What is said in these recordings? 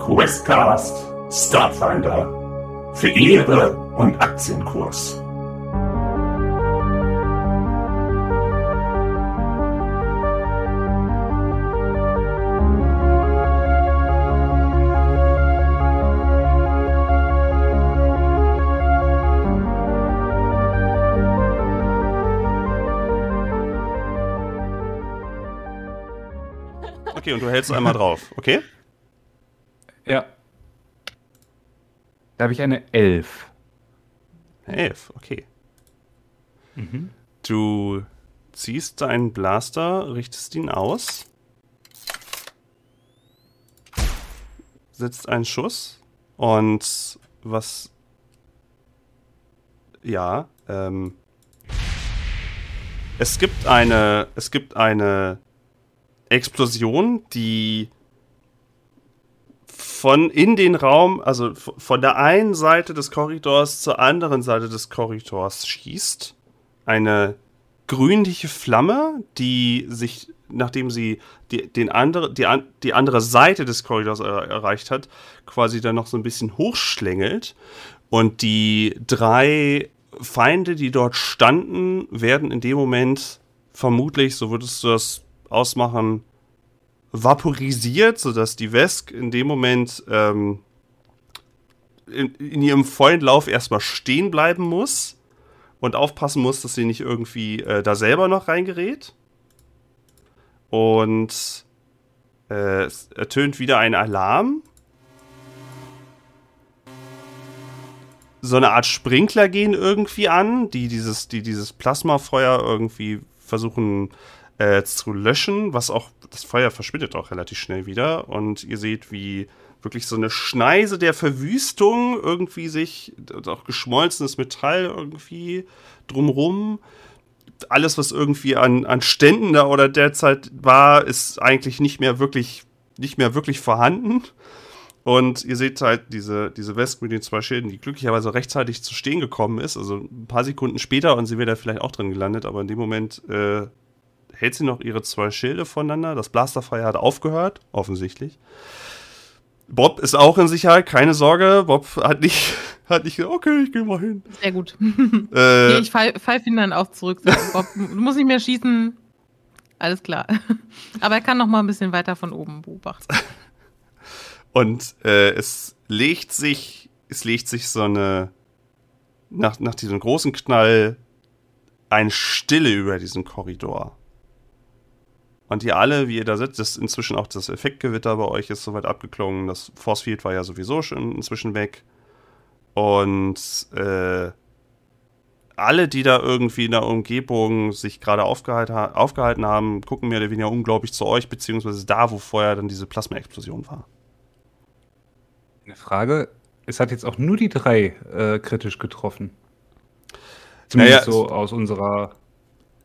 Questcast Starfinder für Ehre und Aktienkurs. Okay, und du hältst einmal drauf, okay? Da habe ich eine Elf. Elf, okay. Du ziehst deinen Blaster, richtest ihn aus, setzt einen Schuss und was. Ja, ähm. Es gibt eine. Es gibt eine Explosion, die von in den Raum, also von der einen Seite des Korridors zur anderen Seite des Korridors schießt. Eine grünliche Flamme, die sich, nachdem sie die, den andere, die, die andere Seite des Korridors er, erreicht hat, quasi dann noch so ein bisschen hochschlängelt. Und die drei Feinde, die dort standen, werden in dem Moment vermutlich, so würdest du das ausmachen, vaporisiert, sodass die Vesk in dem Moment ähm, in, in ihrem vollen Lauf erstmal stehen bleiben muss und aufpassen muss, dass sie nicht irgendwie äh, da selber noch reingerät. Und äh, es ertönt wieder ein Alarm. So eine Art Sprinkler gehen irgendwie an, die dieses, die dieses Plasmafeuer irgendwie versuchen äh, zu löschen, was auch, das Feuer verschwindet auch relativ schnell wieder. Und ihr seht, wie wirklich so eine Schneise der Verwüstung irgendwie sich, auch geschmolzenes Metall irgendwie drumrum. Alles, was irgendwie an, an Ständen da oder derzeit war, ist eigentlich nicht mehr wirklich, nicht mehr wirklich vorhanden. Und ihr seht halt diese, diese Wespe mit den zwei Schilden, die glücklicherweise rechtzeitig zu stehen gekommen ist. Also ein paar Sekunden später und sie wäre da vielleicht auch drin gelandet, aber in dem Moment äh, hält sie noch ihre zwei Schilde voneinander. Das Blasterfeuer hat aufgehört, offensichtlich. Bob ist auch in Sicherheit, keine Sorge. Bob hat nicht, hat nicht gesagt, okay, ich geh mal hin. Sehr gut. Äh, nee, ich pfeif pfeif ihn dann auch zurück. Bob, du musst nicht mehr schießen. Alles klar. Aber er kann noch mal ein bisschen weiter von oben beobachten. Und äh, es legt sich, es legt sich so eine, nach, nach diesem großen Knall, eine Stille über diesen Korridor. Und ihr alle, wie ihr da sitzt, ist inzwischen auch das Effektgewitter bei euch ist soweit abgeklungen. Das Force Field war ja sowieso schon inzwischen weg. Und äh, alle, die da irgendwie in der Umgebung sich gerade aufgehalten, ha aufgehalten haben, gucken mehr oder weniger unglaublich zu euch, beziehungsweise da, wo vorher dann diese Plasma-Explosion war. Eine Frage. Es hat jetzt auch nur die drei äh, kritisch getroffen. Zumindest Naja, so aus unserer.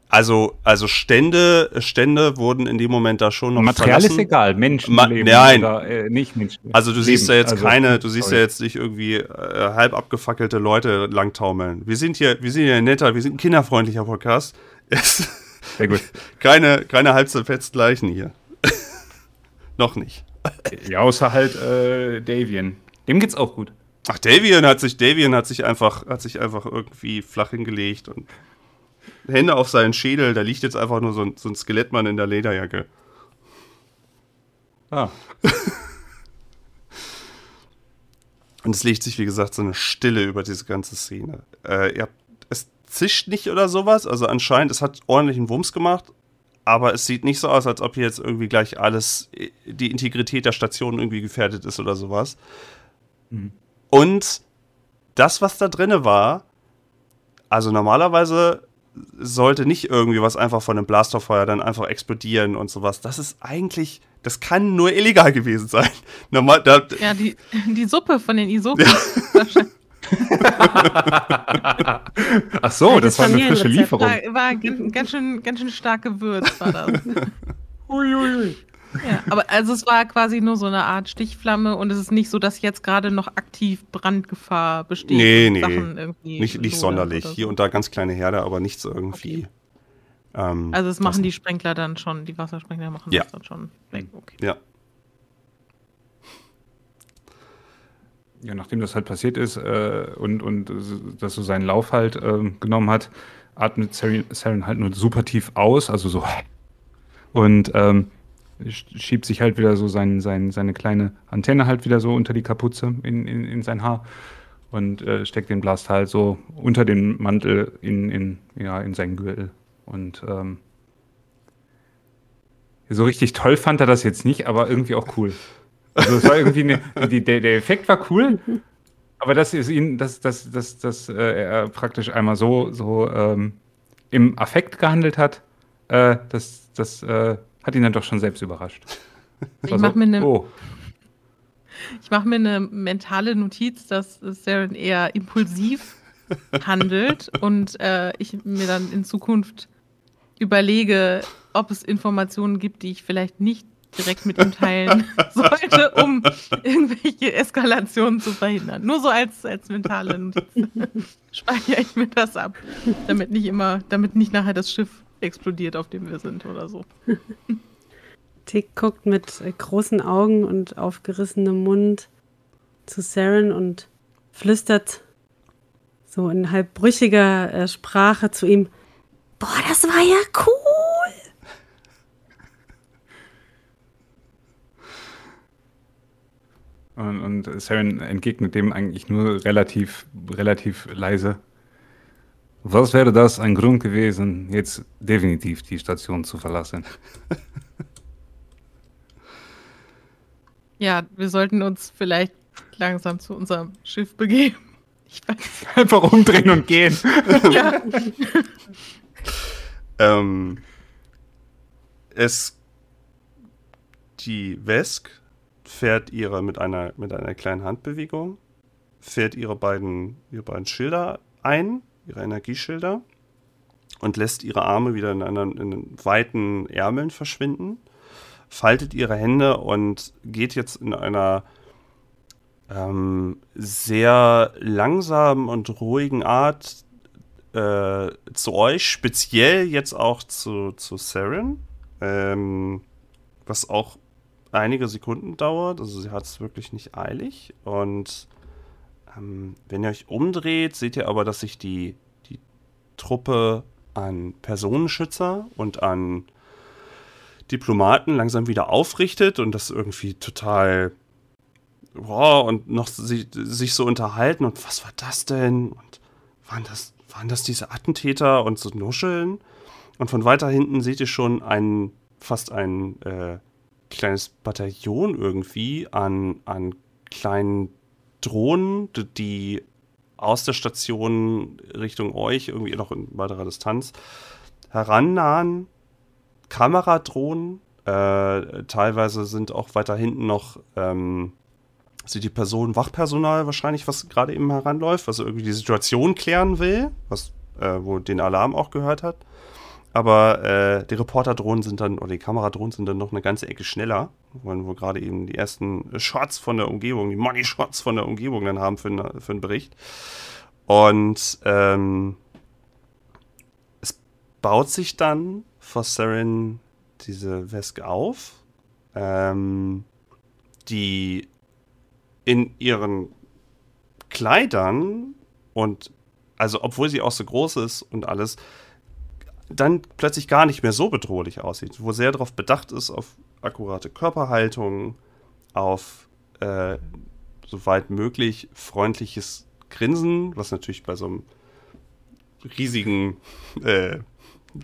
Also, also Stände, Stände wurden in dem Moment da schon noch Material verlassen. ist egal. Menschen Ma- nein. oder äh, nicht Menschen. Also du siehst ja jetzt Also, keine, du siehst sorry. ja jetzt nicht irgendwie äh, halb abgefackelte Leute langtaumeln. Wir sind hier, wir sind hier netter, wir sind ein kinderfreundlicher Podcast. Es, Sehr gut. keine, keine halb zerfetzten Leichen hier. noch nicht. Ja, außer halt äh, Davian. Dem geht's auch gut. Ach, Davian hat sich, Davian hat sich einfach, hat sich einfach irgendwie flach hingelegt und Hände auf seinen Schädel. Da liegt jetzt einfach nur so ein, so ein Skelettmann in der Lederjacke. Ah. Und es legt sich, wie gesagt, so eine Stille über diese ganze Szene. Äh, habt, es zischt nicht oder sowas, also anscheinend, es hat ordentlichen Wumms gemacht, aber es sieht nicht so aus, als ob hier jetzt irgendwie gleich alles, die Integrität der Station irgendwie gefährdet ist oder sowas. Und das, was da drinne war, also normalerweise sollte nicht irgendwie was einfach von einem Blasterfeuer dann einfach explodieren und sowas. Das ist eigentlich, das kann nur illegal gewesen sein. Normal, da, Ja, die, die Suppe von den Isopen. Ach so, das war eine frische. Lieferung. War, ganz, schön, ganz schön stark gewürzt, war das. Ja, aber also es war quasi nur so eine Art Stichflamme und es ist nicht so, dass jetzt gerade noch aktiv Brandgefahr besteht. Nee, nee. Sachen irgendwie Nicht, nicht sonderlich. oder Hier so. und da ganz kleine Herde, aber nichts irgendwie. Ähm, Also das machen die Sprenkler dann schon, die Wassersprenkler machen Ja. das dann schon weg. Okay. Ja. ja, nachdem das halt passiert ist äh, und, und das so seinen Lauf halt äh, genommen hat, atmet Saren, Saren halt nur super tief aus, also so. Und ähm, schiebt sich halt wieder so sein, sein, seine kleine Antenne halt wieder so unter die Kapuze in, in, in sein Haar und äh, steckt den Blast halt so unter den Mantel in, in, ja, in seinen Gürtel. Und ähm, so richtig toll fand er das jetzt nicht, aber irgendwie auch cool. Also es war irgendwie eine, die, der, der Effekt war cool, aber das ist ihn, dass das, das, das, äh, er praktisch einmal so, so ähm, im Affekt gehandelt hat, äh, das, das äh, hat ihn dann doch schon selbst überrascht. Ich mache so, mir eine oh, ich mach mir eine mentale Notiz, dass Saren eher impulsiv handelt und äh, ich mir dann in Zukunft überlege, ob es Informationen gibt, die ich vielleicht nicht direkt mit ihm teilen sollte, um irgendwelche Eskalationen zu verhindern. Nur so als, als mentale Notiz. Speichere ich mir das ab, damit nicht immer, damit nicht nachher das Schiff explodiert, auf dem wir sind oder so. Tick guckt mit äh, großen Augen und aufgerissenem Mund zu Saren und flüstert so in halbbrüchiger äh, Sprache zu ihm: Boah, das war ja cool! Und, und Saren entgegnet dem eigentlich nur relativ, relativ leise. Was wäre das ein Grund gewesen, jetzt definitiv die Station zu verlassen? Ja, wir sollten uns vielleicht langsam zu unserem Schiff begeben. Ich weiß. Einfach umdrehen und gehen. Ja. Ähm, es die Vesk fährt ihre mit einer mit einer kleinen Handbewegung fährt ihre beiden ihre beiden Schilder ein, ihre Energieschilder und lässt ihre Arme wieder in, einer, in weiten Ärmeln verschwinden, faltet ihre Hände und geht jetzt in einer ähm, sehr langsamen und ruhigen Art äh, zu euch, speziell jetzt auch zu, zu Saren, ähm, was auch einige Sekunden dauert. Also sie hat es wirklich nicht eilig. Und ähm, wenn ihr euch umdreht, seht ihr aber, dass sich die, die Truppe an Personenschützer und an Diplomaten langsam wieder aufrichtet und das irgendwie total boah, und noch sich, sich so unterhalten und was war das denn? Und waren das, waren das diese Attentäter und so nuscheln? Und von weiter hinten seht ihr schon ein, fast ein äh, kleines Bataillon irgendwie an, an kleinen Drohnen, die- aus der Station Richtung euch, irgendwie noch in weiterer Distanz, herannahen. Kameradrohnen. Äh, teilweise sind auch weiter hinten noch ähm, sind die Personen Wachpersonal wahrscheinlich, was gerade eben heranläuft, was irgendwie die Situation klären will, was äh, wo den Alarm auch gehört hat. Aber äh, die Reporterdrohnen sind dann, oder die Kameradrohnen sind dann noch eine ganze Ecke schneller, wo, wo gerade eben die ersten Shots von der Umgebung, die Money-Shots von der Umgebung dann haben für, für einen Bericht. Und ähm, es baut sich dann vor Saren diese Weske auf, ähm, die in ihren Kleidern und also obwohl sie auch so groß ist und alles, dann plötzlich gar nicht mehr so bedrohlich aussieht, wo sehr darauf bedacht ist, auf akkurate Körperhaltung, auf äh, soweit möglich freundliches Grinsen, was natürlich bei so einem riesigen, äh,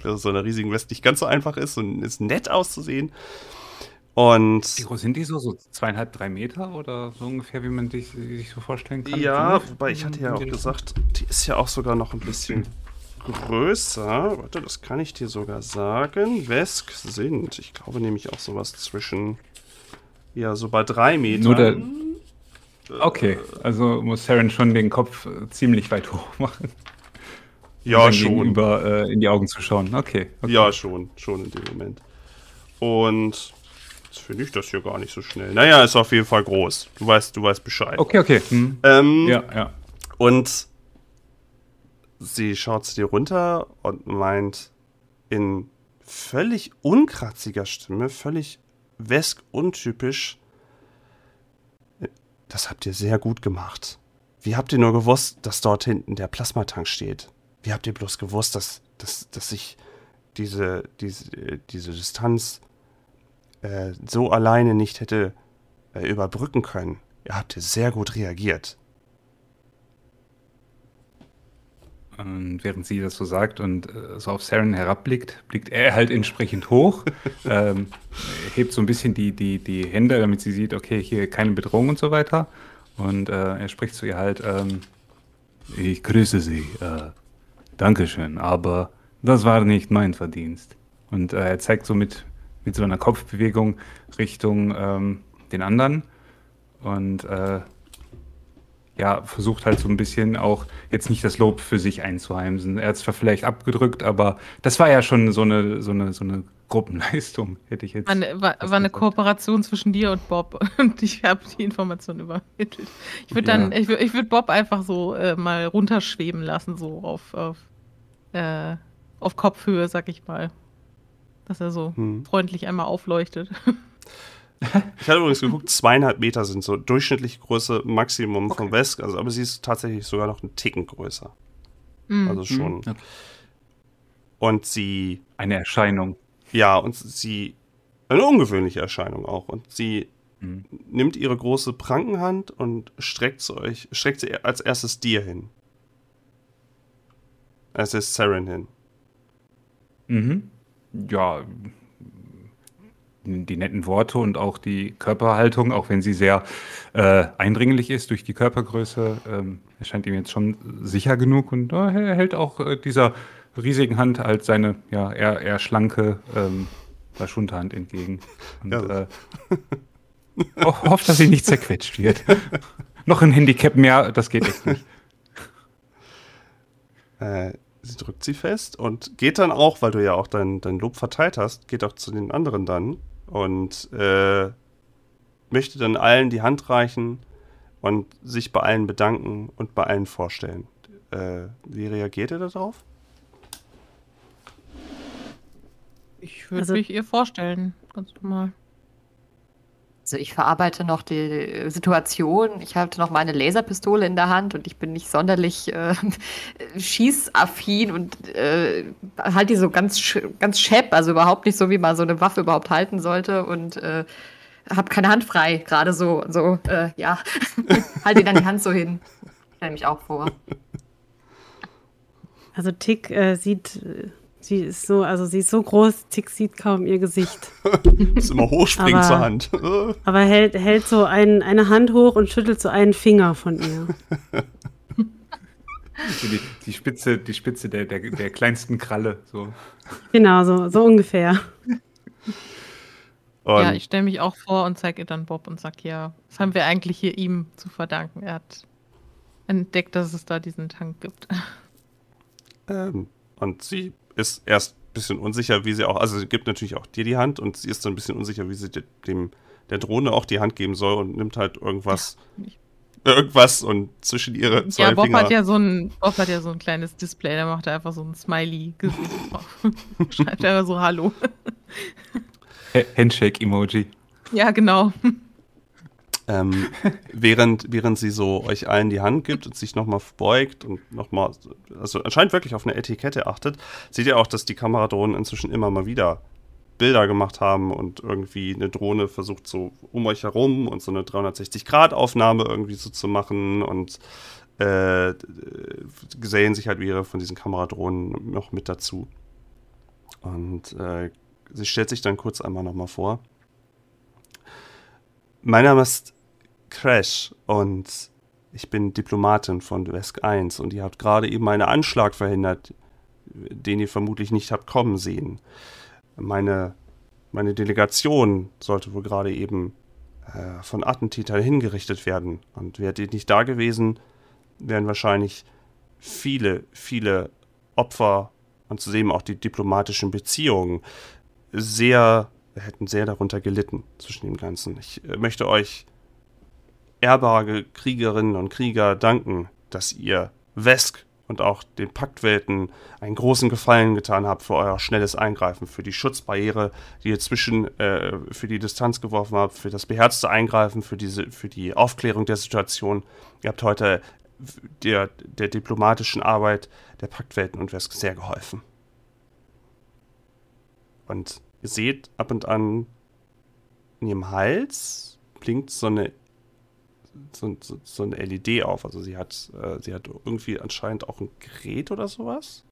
so einer riesigen West nicht ganz so einfach ist und ist nett auszusehen. Und Wie groß sind die so? So zweieinhalb, drei Meter oder so ungefähr, wie man sich, sich so vorstellen kann? Ja, wobei ich hatte ja auch gesagt, die ist ja auch sogar noch ein bisschen größer. Warte, das kann ich dir sogar sagen. Wesk sind, ich glaube nämlich auch sowas zwischen, ja, so bei drei Metern. Nur der-? Okay, also muss Saren schon den Kopf äh, ziemlich weit hoch machen. um ja, dann schon. Gegenüber äh, in die Augen zu schauen. Okay. okay. Ja, schon, schon in dem Moment. Und jetzt finde ich das hier gar nicht so schnell. Naja, ist auf jeden Fall groß. Du weißt, du weißt Bescheid. Okay, okay. Hm. Ähm, Ja, ja. Und sie schaut zu dir runter und meint in völlig unkratziger Stimme, völlig Wesk untypisch, Das habt ihr sehr gut gemacht. Wie habt ihr nur gewusst, dass dort hinten der Plasmatank steht? Wie habt ihr bloß gewusst, dass, dass, dass ich diese, diese, diese Distanz äh, so alleine nicht hätte äh, überbrücken können? Ihr habt sehr gut reagiert. Und während sie das so sagt und äh, so auf Saren herabblickt, blickt er halt entsprechend hoch, ähm, hebt so ein bisschen die, die, die Hände, damit sie sieht, okay, hier keine Bedrohung und so weiter. Und äh, er spricht zu ihr halt, ähm, ich grüße Sie, äh, Dankeschön, aber das war nicht mein Verdienst. Und äh, er zeigt so mit, mit so einer Kopfbewegung Richtung ähm, den anderen und äh, ja, versucht halt so ein bisschen auch jetzt nicht das Lob für sich einzuheimsen. Er hat es zwar vielleicht abgedrückt, aber das war ja schon so eine, so eine, so eine Gruppenleistung, hätte ich jetzt. War eine, war, war eine Kooperation zwischen dir und Bob und ich habe die Information übermittelt. Ich würde dann, Ja. ich, ich würde Bob einfach so äh, mal runterschweben lassen, so auf, auf, äh, auf Kopfhöhe, sag ich mal. Dass er so Hm. freundlich einmal aufleuchtet. Ich hatte übrigens geguckt, zweieinhalb Meter sind so durchschnittliche Größe Maximum von Wesk, also, aber sie ist tatsächlich sogar noch einen Ticken größer. Hm. Also schon. Okay. Und sie, Eine Erscheinung. ja, und sie, eine ungewöhnliche Erscheinung auch. Und sie Mhm. nimmt ihre große Prankenhand und streckt sie euch, streckt sie als erstes dir hin. Es ist Saren hin. Mhm. Ja, die netten Worte und auch die Körperhaltung, auch wenn sie sehr äh, eindringlich ist durch die Körpergröße, ähm, erscheint ihm jetzt schon sicher genug und äh, er hält auch äh, dieser riesigen Hand als seine ja, eher, eher schlanke ähm, Schulterhand entgegen. Und Ja. äh, ho hofft, dass sie nicht zerquetscht wird. Noch ein Handicap mehr, das geht echt nicht. Äh, sie drückt sie fest und geht dann auch, weil du ja auch dein, dein Lob verteilt hast, geht auch zu den anderen dann und äh, möchte dann allen die Hand reichen und sich bei allen bedanken und bei allen vorstellen. Äh, wie reagiert ihr darauf? Ich würde Also- mich ihr vorstellen, ganz normal. Also ich verarbeite noch die Situation. Ich hatte noch meine Laserpistole in der Hand und ich bin nicht sonderlich äh, schießaffin und äh, halt die so ganz, ganz schepp, also überhaupt nicht so, wie man so eine Waffe überhaupt halten sollte und äh, habe keine Hand frei, gerade so, so, äh, ja, halte dann die Hand so hin. Stell mich auch vor. Also Tick äh, sieht, äh, sie ist so, also sie ist so groß, Tick sieht kaum ihr Gesicht. Ist immer hochspringen Aber- zur Hand. Aber hält, hält so ein, eine Hand hoch und schüttelt so einen Finger von ihr. Die, die Spitze, die Spitze der, der, der kleinsten Kralle. So. Genau, so, so ungefähr. und ja, ich stelle mich auch vor und zeige ihr dann Bob und sag, ja, das haben wir eigentlich hier ihm zu verdanken. Er hat entdeckt, dass es da diesen Tank gibt. Ähm, und sie ist erst ein bisschen unsicher, wie sie auch, also sie gibt natürlich auch dir die Hand und sie ist dann ein bisschen unsicher, wie sie de- dem der Drohne auch die Hand geben soll und nimmt halt irgendwas, ich- irgendwas und zwischen ihre zwei ja, Bob Finger. hat ja so ein, Bob hat ja so ein kleines Display, da macht er einfach so ein Smiley-Gesicht drauf. Schreibt einfach so Hallo. Ha- Handshake-Emoji. ja, genau. Ähm, während, während sie so euch allen die Hand gibt und sich nochmal beugt und nochmal, also anscheinend wirklich auf eine Etikette achtet, seht ihr auch, dass die Kameradrohnen inzwischen immer mal wieder Bilder gemacht haben und irgendwie eine Drohne versucht so um euch herum und so eine 360-Grad-Aufnahme irgendwie so zu machen und äh, gesellen sich halt mehrere von diesen Kameradrohnen noch mit dazu. Und äh, sie stellt sich dann kurz einmal nochmal vor. Mein Name ist Crash und ich bin Diplomatin von Wesk 1 und ihr habt gerade eben einen Anschlag verhindert, den ihr vermutlich nicht habt kommen sehen. Meine, meine Delegation sollte wohl gerade eben äh, von Attentätern hingerichtet werden. Und wärt ihr nicht da gewesen, wären wahrscheinlich viele, viele Opfer und zudem auch die diplomatischen Beziehungen sehr, hätten sehr darunter gelitten zwischen dem Ganzen. Ich äh, möchte euch ehrbare Kriegerinnen und Krieger danken, dass ihr Wesk und auch den Paktwelten einen großen Gefallen getan habt für euer schnelles Eingreifen, für die Schutzbarriere, die ihr zwischen äh, für die Distanz geworfen habt, für das beherzte Eingreifen, für diese, für die Aufklärung der Situation. Ihr habt heute der, der diplomatischen Arbeit der Paktwelten und Wesk sehr geholfen. Und ihr seht ab und an in ihrem Hals blinkt so eine so, so, so eine LED auf. Also sie hat, äh, sie hat irgendwie anscheinend auch ein Gerät oder sowas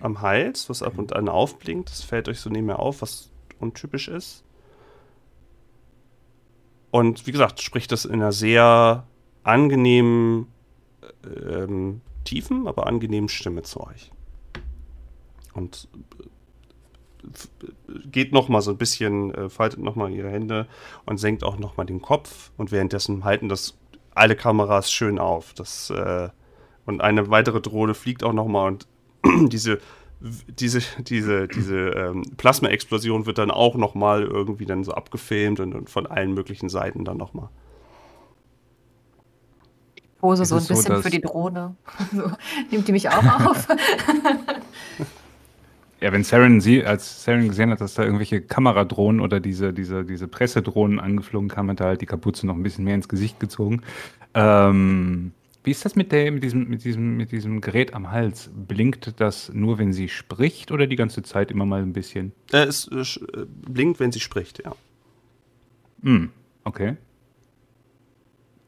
am Hals, was ab und an aufblinkt. Das fällt euch so nicht mehr auf, was untypisch ist. Und wie gesagt, spricht das in einer sehr angenehmen, ähm, tiefen, aber angenehmen Stimme zu euch. Und geht noch mal so ein bisschen, äh, faltet noch mal ihre Hände und senkt auch noch mal den Kopf und währenddessen halten das alle Kameras schön auf. Das, äh, und eine weitere Drohne fliegt auch noch mal und diese diese, diese, diese ähm, Plasma-Explosion wird dann auch noch mal irgendwie dann so abgefilmt und, und von allen möglichen Seiten dann noch mal. Ich pose so ein bisschen so, für die Drohne. So, nimmt die mich auch auf? Ja, wenn Saren sie, als Saren gesehen hat, dass da irgendwelche Kameradrohnen oder diese, diese, diese Pressedrohnen angeflogen kamen, hat er halt die Kapuze noch ein bisschen mehr ins Gesicht gezogen. Ähm, wie ist das mit, der, mit, diesem, mit, diesem, mit diesem Gerät am Hals? Blinkt das nur, wenn sie spricht oder die ganze Zeit immer mal ein bisschen? Äh, es äh, blinkt, wenn sie spricht, ja. Hm, okay.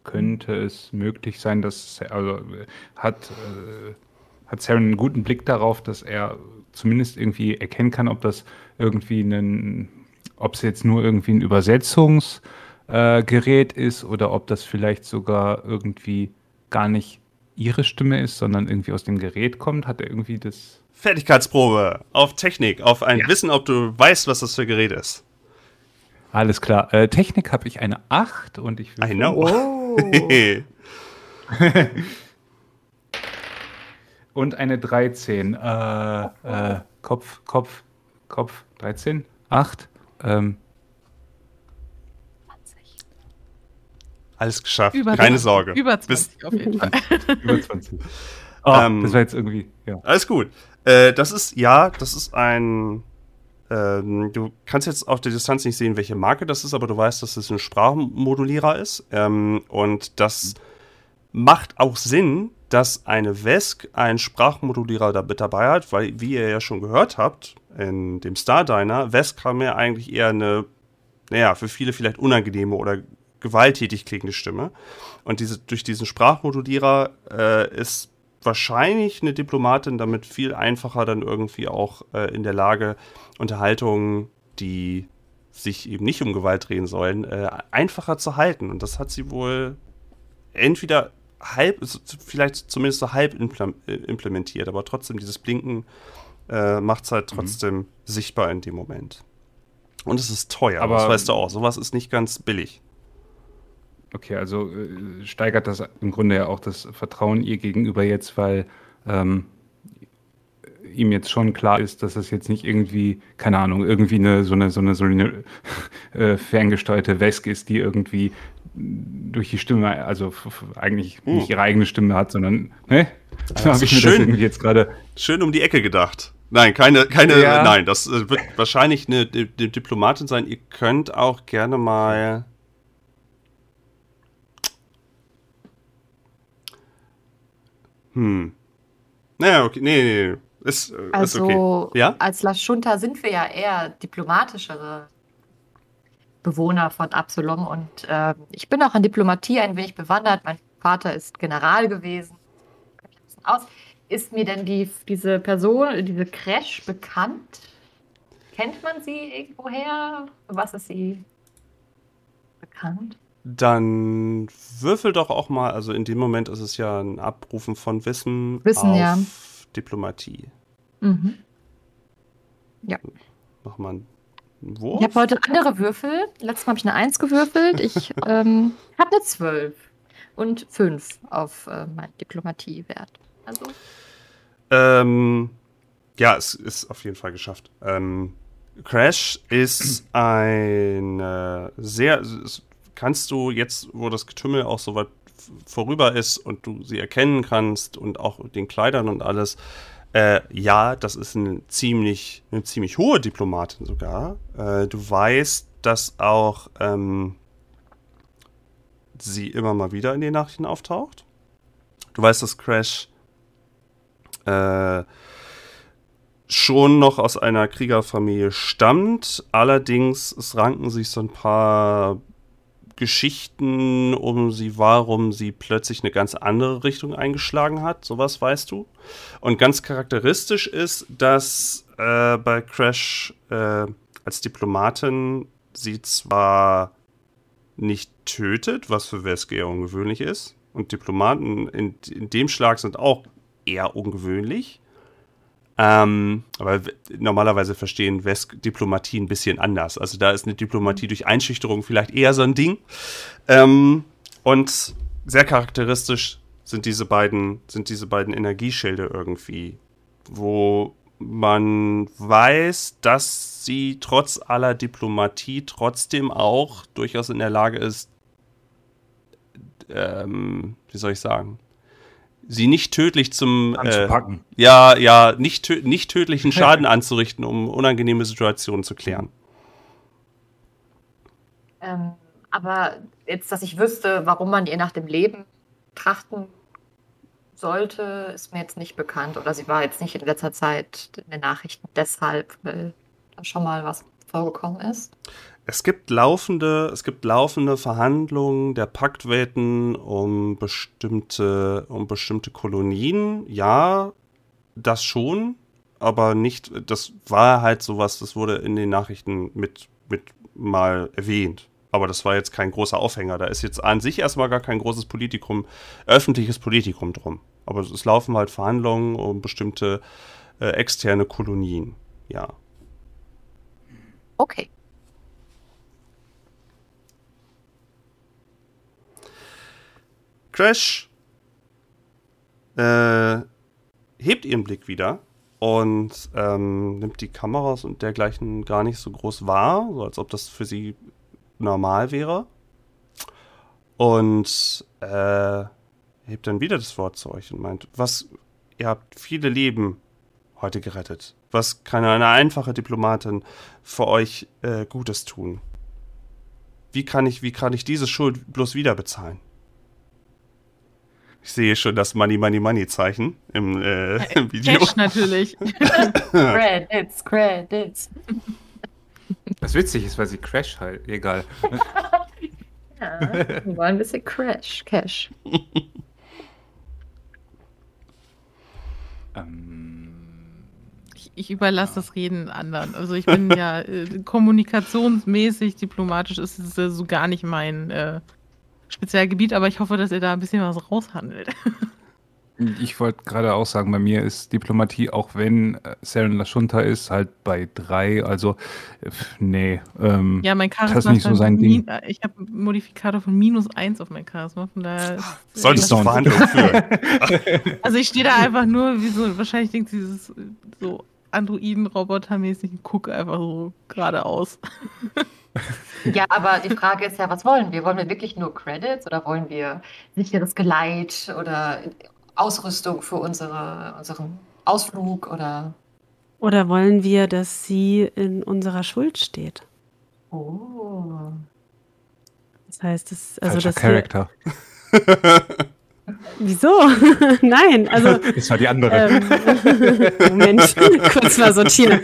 Könnte es möglich sein, dass also hat, äh, hat Saren einen guten Blick darauf, dass er zumindest irgendwie erkennen kann, ob das irgendwie ein, ob es jetzt nur irgendwie ein Übersetzungsgerät äh, ist oder ob das vielleicht sogar irgendwie gar nicht ihre Stimme ist, sondern irgendwie aus dem Gerät kommt. Hat er irgendwie das. Fertigkeitsprobe auf Technik, auf ein ja. Wissen, ob du weißt, was das für ein Gerät ist. Alles klar. Äh, Technik habe ich eine 8 und ich will. I know. Oh. und eine 13. Äh, äh, Kopf, Kopf, Kopf, 13, 8. Ähm. Alles geschafft, über keine 20, Sorge. Über 20 Bis, auf jeden Fall. über 20. Oh, ähm, das war jetzt irgendwie, ja. Alles gut. Äh, das ist, ja, das ist ein. Ähm, du kannst jetzt auf der Distanz nicht sehen, welche Marke das ist, aber du weißt, dass es ein Sprachmodulierer ist. Ähm, und das macht auch Sinn, dass eine VESC einen Sprachmodulierer da mit dabei hat, weil, wie ihr ja schon gehört habt, in dem Stardiner, VESC haben ja eigentlich eher eine, naja, für viele vielleicht unangenehme oder gewalttätig klingende Stimme. Und diese, durch diesen Sprachmodulierer äh, ist wahrscheinlich eine Diplomatin damit viel einfacher dann irgendwie auch äh, in der Lage, Unterhaltungen, die sich eben nicht um Gewalt drehen sollen, äh, einfacher zu halten. Und das hat sie wohl entweder halb, vielleicht zumindest so halb äh, implementiert, aber trotzdem dieses Blinken äh, macht es halt mhm. trotzdem mhm. sichtbar in dem Moment. Und es ist teuer, aber das weißt du auch. Sowas ist nicht ganz billig. Okay, also äh, steigert das im Grunde ja auch das Vertrauen ihr gegenüber jetzt, weil ähm, ihm jetzt schon klar ist, dass es jetzt nicht irgendwie, keine Ahnung, irgendwie eine so eine so eine, so eine äh, ferngesteuerte Wesk ist, die irgendwie durch die Stimme, also eigentlich hm. nicht ihre eigene Stimme hat, sondern, ne? So habe ich mir schön, das jetzt gerade. Schön um die Ecke gedacht. Nein, keine, keine, ja. nein, das äh, wird wahrscheinlich eine, eine, Diplomatin sein. Ihr könnt auch gerne mal. Hm. Naja, okay, nee, nee, nee. Ist, also, ist okay. Ja? als La Junta sind wir ja eher diplomatischere Bewohner von Absalom. Und äh, ich bin auch in Diplomatie ein wenig bewandert. Mein Vater ist General gewesen. Aus. Ist mir denn die, diese Person, diese Crash bekannt? Kennt man sie irgendwoher? Was ist sie bekannt? Dann würfel doch auch mal, also in dem Moment ist es ja ein Abrufen von Wissen, Wissen auf ja. Diplomatie. Mhm. Ja. Mach mal einen Wurf? Ich habe heute andere Würfel. Letztes Mal habe ich eine 1 gewürfelt. Ich ähm, habe eine 12 und 5 auf äh, meinen Diplomatiewert. Also. Ähm, ja, es ist auf jeden Fall geschafft. Ähm, Crash ist ein äh, sehr. Kannst du jetzt, wo das Getümmel auch so weit vorüber ist und du sie erkennen kannst und auch den Kleidern und alles, äh, ja, das ist eine ziemlich, eine ziemlich hohe Diplomatin sogar. Äh, du weißt, dass auch ähm, sie immer mal wieder in den Nachrichten auftaucht. Du weißt, dass Crash äh, schon noch aus einer Kriegerfamilie stammt. Allerdings, ranken sich so ein paar Geschichten um sie, warum sie plötzlich eine ganz andere Richtung eingeschlagen hat. Sowas weißt du. Und ganz charakteristisch ist, dass äh, bei Crash äh, als Diplomatin sie zwar nicht tötet, was für Wesker eher ungewöhnlich ist. Und Diplomaten in, in dem Schlag sind auch eher ungewöhnlich. Ähm, aber normalerweise verstehen West Diplomatie ein bisschen anders. Also da ist eine Diplomatie durch Einschüchterung vielleicht eher so ein Ding. Ähm, und sehr charakteristisch sind diese beiden, sind diese beiden Energieschilde irgendwie, wo man weiß, dass sie trotz aller Diplomatie trotzdem auch durchaus in der Lage ist, ähm, wie soll ich sagen, sie nicht tödlich zum Äh, ja, ja, nicht, tö nicht tödlichen Schaden anzurichten, um unangenehme Situationen zu klären. Ähm, aber jetzt, dass ich wüsste, warum man ihr nach dem Leben trachten sollte, ist mir jetzt nicht bekannt. Oder sie war jetzt nicht in letzter Zeit in den Nachrichten deshalb, weil da schon mal was vorgekommen ist. Es gibt laufende, es gibt laufende Verhandlungen der Paktwelten um bestimmte, um bestimmte Kolonien. Ja, das schon, aber nicht, das war halt sowas, das wurde in den Nachrichten mit, mit mal erwähnt. Aber das war jetzt kein großer Aufhänger. Da ist jetzt an sich erstmal gar kein großes Politikum, öffentliches Politikum drum. Aber es laufen halt Verhandlungen um bestimmte äh, externe Kolonien. Ja. Okay. Crash äh, hebt ihren Blick wieder und ähm, nimmt die Kameras und dergleichen gar nicht so groß wahr, so als ob das für sie normal wäre. Und äh, hebt dann wieder das Wort zu euch und meint, was, ihr habt viele Leben heute gerettet. Was kann eine einfache Diplomatin für euch äh, Gutes tun? Wie kann ich, wie kann ich diese Schuld bloß wieder bezahlen? Ich sehe schon das Money, Money, Money Zeichen im, äh, im Video. Cash natürlich. Credits, Credits. Was witzig ist, weil sie Crash halt, egal. Ja, wir wollen ein bisschen Crash, Cash. ähm, Ich, ich überlasse das Reden anderen. Also ich bin ja äh, kommunikationsmäßig, diplomatisch ist es äh, so gar nicht mein äh, Spezialgebiet, aber ich hoffe, dass ihr da ein bisschen was raushandelt. ich wollte gerade auch sagen, bei mir ist Diplomatie, auch wenn äh, Saren Lashunta ist, halt bei drei. Also, nee. Ähm, Ja, mein Charisma Das ist nicht so halt sein Ding. äh, Ich habe einen Modifikator von minus eins auf mein Charisma. Von daher ist- Solltest du. Verhandlungen führen? Also ich stehe da einfach nur wie so, wahrscheinlich denkt dieses so Androiden-Roboter-mäßig und gucke einfach so geradeaus. Ja, aber die Frage ist ja, was wollen wir? Wollen wir wirklich nur Credits oder wollen wir sicheres Geleit oder Ausrüstung für unsere, unseren Ausflug oder. Oder wollen wir, dass sie in unserer Schuld steht? Oh. Das heißt, das, also falscher dass wir, Charakter. Wieso? Nein, also Das war die andere. ähm, Moment, kurz mal sortieren.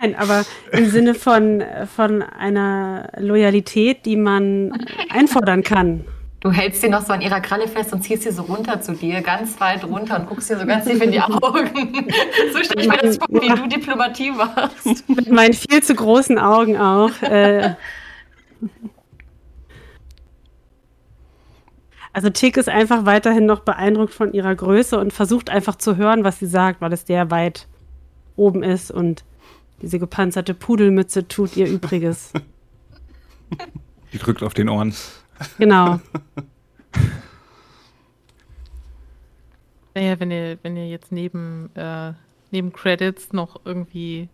Nein, aber im Sinne von, von einer Loyalität, die man einfordern kann. Du hältst sie noch so an ihrer Kralle fest und ziehst sie so runter zu dir, ganz weit runter und guckst dir so ganz tief in die Augen. so stelle ich mir das vor, wie du Diplomatie machst. Mit meinen viel zu großen Augen auch. Äh, also Tick ist einfach weiterhin noch beeindruckt von ihrer Größe und versucht einfach zu hören, was sie sagt, weil es sehr weit oben ist und diese gepanzerte Pudelmütze tut ihr Übriges. Die drückt auf den Ohren. Genau. Naja, wenn ihr, wenn ihr jetzt neben, äh, neben Credits noch irgendwie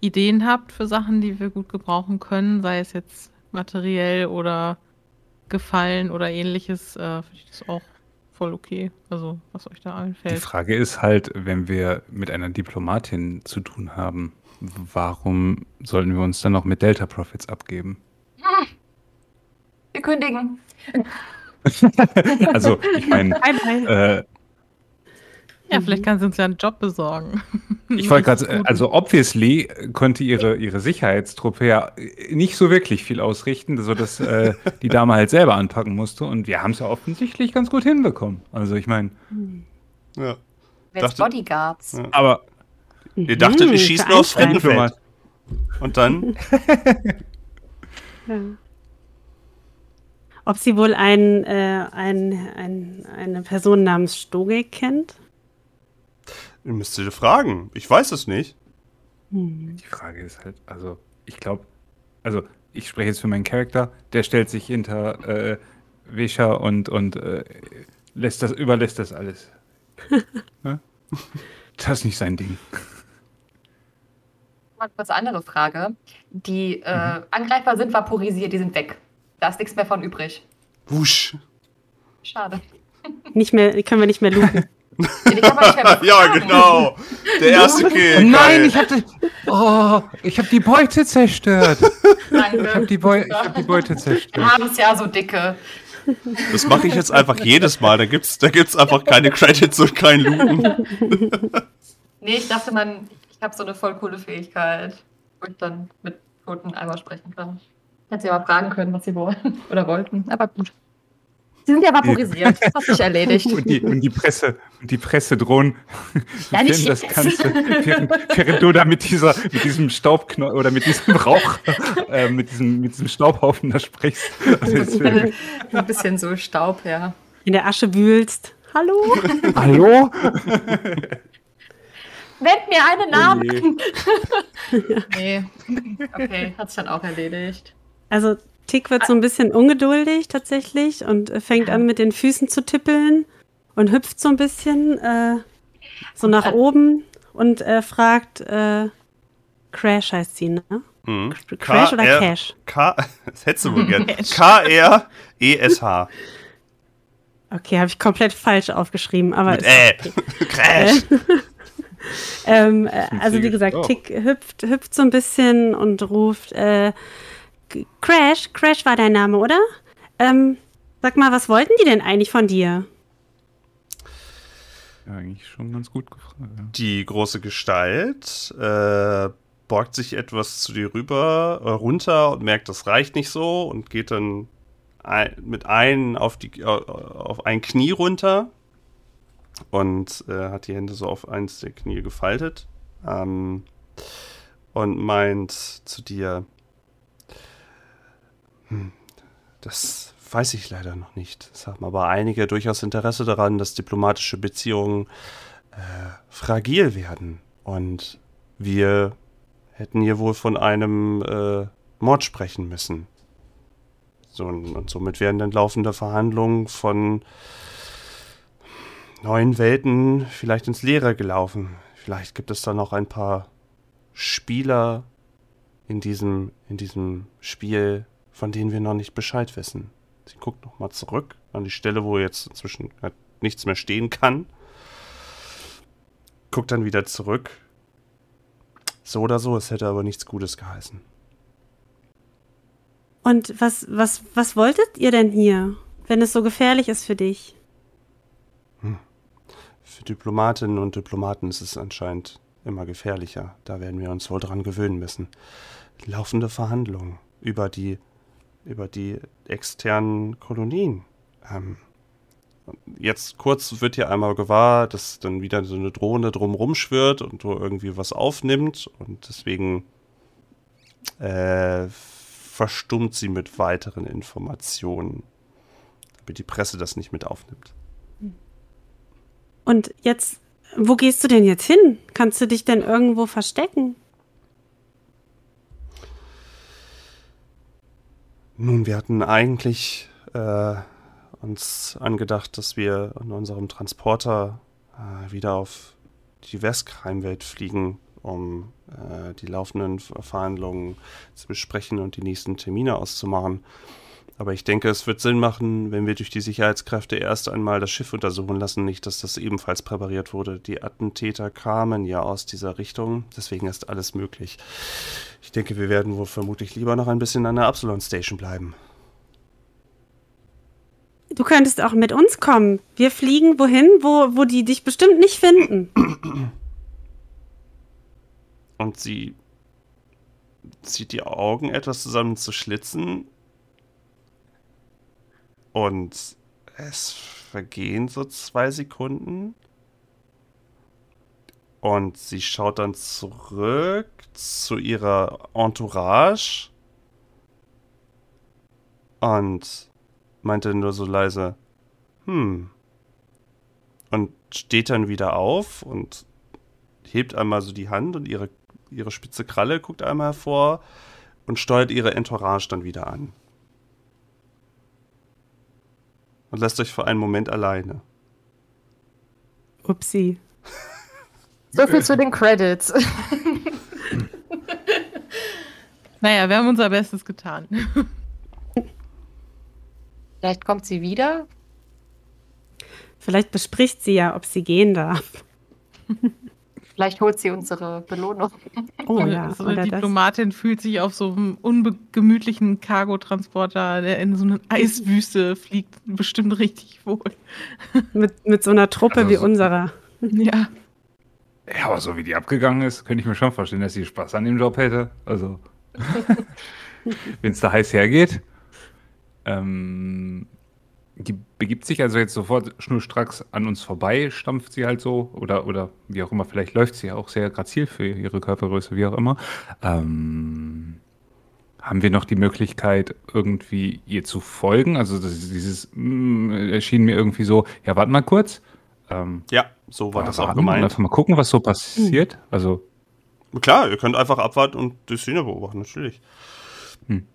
Ideen habt für Sachen, die wir gut gebrauchen können, sei es jetzt materiell oder gefallen oder ähnliches, äh, finde ich das auch voll okay. Also, was euch da Die einfällt. Frage ist halt, wenn wir mit einer Diplomatin zu tun haben, warum sollten wir uns dann noch mit Delta Profits abgeben? Wir kündigen. Also, ich meine, äh, Ja, vielleicht kann sie uns ja einen Job besorgen. ich wollte gerade, also obviously konnte ihre, ihre Sicherheitstruppe ja nicht so wirklich viel ausrichten, sodass äh, die Dame halt selber anpacken musste und wir haben es ja offensichtlich ganz gut hinbekommen. Also ich meine, Ja. Wer Dachte- Bodyguards? Ja. aber Ihr dachtet, wir schießen aufs. Fremdenfeld. Und dann? Ja. Ob sie wohl ein, äh, ein, ein, eine Person namens Stoge kennt? Ihr müsst ihr fragen. Ich weiß es nicht. Hm. Die Frage ist halt, also ich glaube, also ich spreche jetzt für meinen Charakter, der stellt sich hinter äh, Wischer und, und äh, lässt das, überlässt das alles. ja? Das ist nicht sein Ding. Mal kurz eine andere Frage. Die äh, Angreifer sind vaporisiert, die sind weg. Da ist nichts mehr von übrig. Wusch. Schade. Nicht mehr, können wir nicht mehr looten. Die kann man nicht mehr ja, genau. Der erste Kill. geil. habe oh, ich habe die Beute zerstört. Danke. Ich habe die, Beu ich hab die Beute Wir zerstört. haben es ja so dicke. Das mache ich jetzt einfach jedes Mal. Da gibt's, da gibt's einfach keine Credits und kein Looten. Nee, ich dachte, man, ich habe so eine voll coole Fähigkeit, wo ich dann mit Toten einmal sprechen kann. Hätte sie aber fragen können, was sie wollen oder wollten. Aber gut. Sie sind ja vaporisiert. Das hat sich erledigt. Und die, und die Presse, und die Pressedrohnen Ja, nicht das. Ganze, während, während du da mit dieser, mit diesem Staubknopf oder mit diesem Rauch, äh, mit diesem, mit diesem Staubhaufen da sprichst. Also Ein bisschen so Staub, ja. In der Asche wühlst. Hallo? Hallo? Nennt mir einen Namen. Nee. Nee. Okay, hat sich dann auch erledigt. Also Tick wird so ein bisschen ungeduldig tatsächlich und äh, fängt an mit den Füßen zu tippeln und hüpft so ein bisschen äh, so nach oben und äh, fragt, äh, Crash heißt sie, ne? Mhm. Crash oder Cash? K, das hättest du wohl gern. K-R-E-S-H. Okay, habe ich komplett falsch aufgeschrieben, aber Mit ist Ä. okay. Crash. Ähm, äh, also wie gesagt, oh. Tick hüpft, hüpft so ein bisschen und ruft, äh, Crash, Crash war dein Name, oder? Ähm, sag mal, was wollten die denn eigentlich von dir? Ja, eigentlich schon ganz gut gefragt. Ja. Die große Gestalt äh, borgt sich etwas zu dir rüber, äh, runter und merkt, das reicht nicht so und geht dann ein, mit ein auf, die, äh, auf ein Knie runter und äh, hat die Hände so auf eins der Knie gefaltet ähm, und meint zu dir, das weiß ich leider noch nicht. Es haben aber einige durchaus Interesse daran, dass diplomatische Beziehungen äh, fragil werden. Und wir hätten hier wohl von einem äh, Mord sprechen müssen. So, und, und somit werden dann laufende Verhandlungen von neuen Welten vielleicht ins Leere gelaufen. Vielleicht gibt es da noch ein paar Spieler in diesem, in diesem Spiel, von denen wir noch nicht Bescheid wissen. Sie guckt nochmal zurück an die Stelle, wo jetzt inzwischen halt nichts mehr stehen kann. Guckt dann wieder zurück. So oder so, es hätte aber nichts Gutes geheißen. Und was, was, was wolltet ihr denn hier, wenn es so gefährlich ist für dich? Für Diplomatinnen und Diplomaten ist es anscheinend immer gefährlicher. Da werden wir uns wohl dran gewöhnen müssen. Laufende Verhandlungen über die, über die externen Kolonien. Ähm, jetzt kurz wird hier einmal gewahr, dass dann wieder so eine Drohne drumrum schwirrt und wo irgendwie was aufnimmt und deswegen äh, verstummt sie mit weiteren Informationen, damit die Presse das nicht mit aufnimmt. Und jetzt, wo gehst du denn jetzt hin? Kannst du dich denn irgendwo verstecken? Nun, wir hatten eigentlich äh, uns angedacht, dass wir in unserem Transporter äh, wieder auf die Westkreimwelt fliegen, um äh, die laufenden Ver- Verhandlungen zu besprechen und die nächsten Termine auszumachen. Aber ich denke, es wird Sinn machen, wenn wir durch die Sicherheitskräfte erst einmal das Schiff untersuchen lassen, nicht, dass das ebenfalls präpariert wurde. Die Attentäter kamen ja aus dieser Richtung, deswegen ist alles möglich. Ich denke, wir werden wohl vermutlich lieber noch ein bisschen an der Absalon Station bleiben. Du könntest auch mit uns kommen. Wir fliegen wohin, wo, wo die dich bestimmt nicht finden. Und sie zieht die Augen etwas zusammen zu schlitzen. Und es vergehen so zwei Sekunden. Und sie schaut dann zurück zu ihrer Entourage. Und meinte nur so leise, hm. Und steht dann wieder auf und hebt einmal so die Hand und ihre, ihre spitze Kralle guckt einmal hervor und steuert ihre Entourage dann wieder an. Und lässt euch für einen Moment alleine. Upsi. So viel zu den Credits. Naja, wir haben unser Bestes getan. Vielleicht kommt sie wieder. Vielleicht bespricht sie ja, ob sie gehen darf. Vielleicht holt sie unsere Belohnung. Oh ja, so eine oder das. Diplomatin fühlt sich auf so einem ungemütlichen Cargotransporter, der in so eine Eiswüste fliegt, bestimmt richtig wohl. Mit, mit so einer Truppe Also wie so- unserer. Ja. Ja, aber so wie die abgegangen ist, könnte ich mir schon vorstellen, dass sie Spaß an dem Job hätte. Also, wenn es da heiß hergeht. Ähm, die begibt sich also jetzt sofort schnurstracks an uns vorbei, stampft sie halt so oder, oder wie auch immer, vielleicht läuft sie ja auch sehr grazil für ihre Körpergröße, wie auch immer. Ähm, haben wir noch die Möglichkeit, irgendwie ihr zu folgen? Also dieses mm, erschien mir irgendwie so, ja, warte mal kurz. Ähm, Ja, so war das auch gemeint. einfach mal gucken, was so passiert. Also, Klar, ihr könnt einfach abwarten und die Szene beobachten, natürlich. Hm.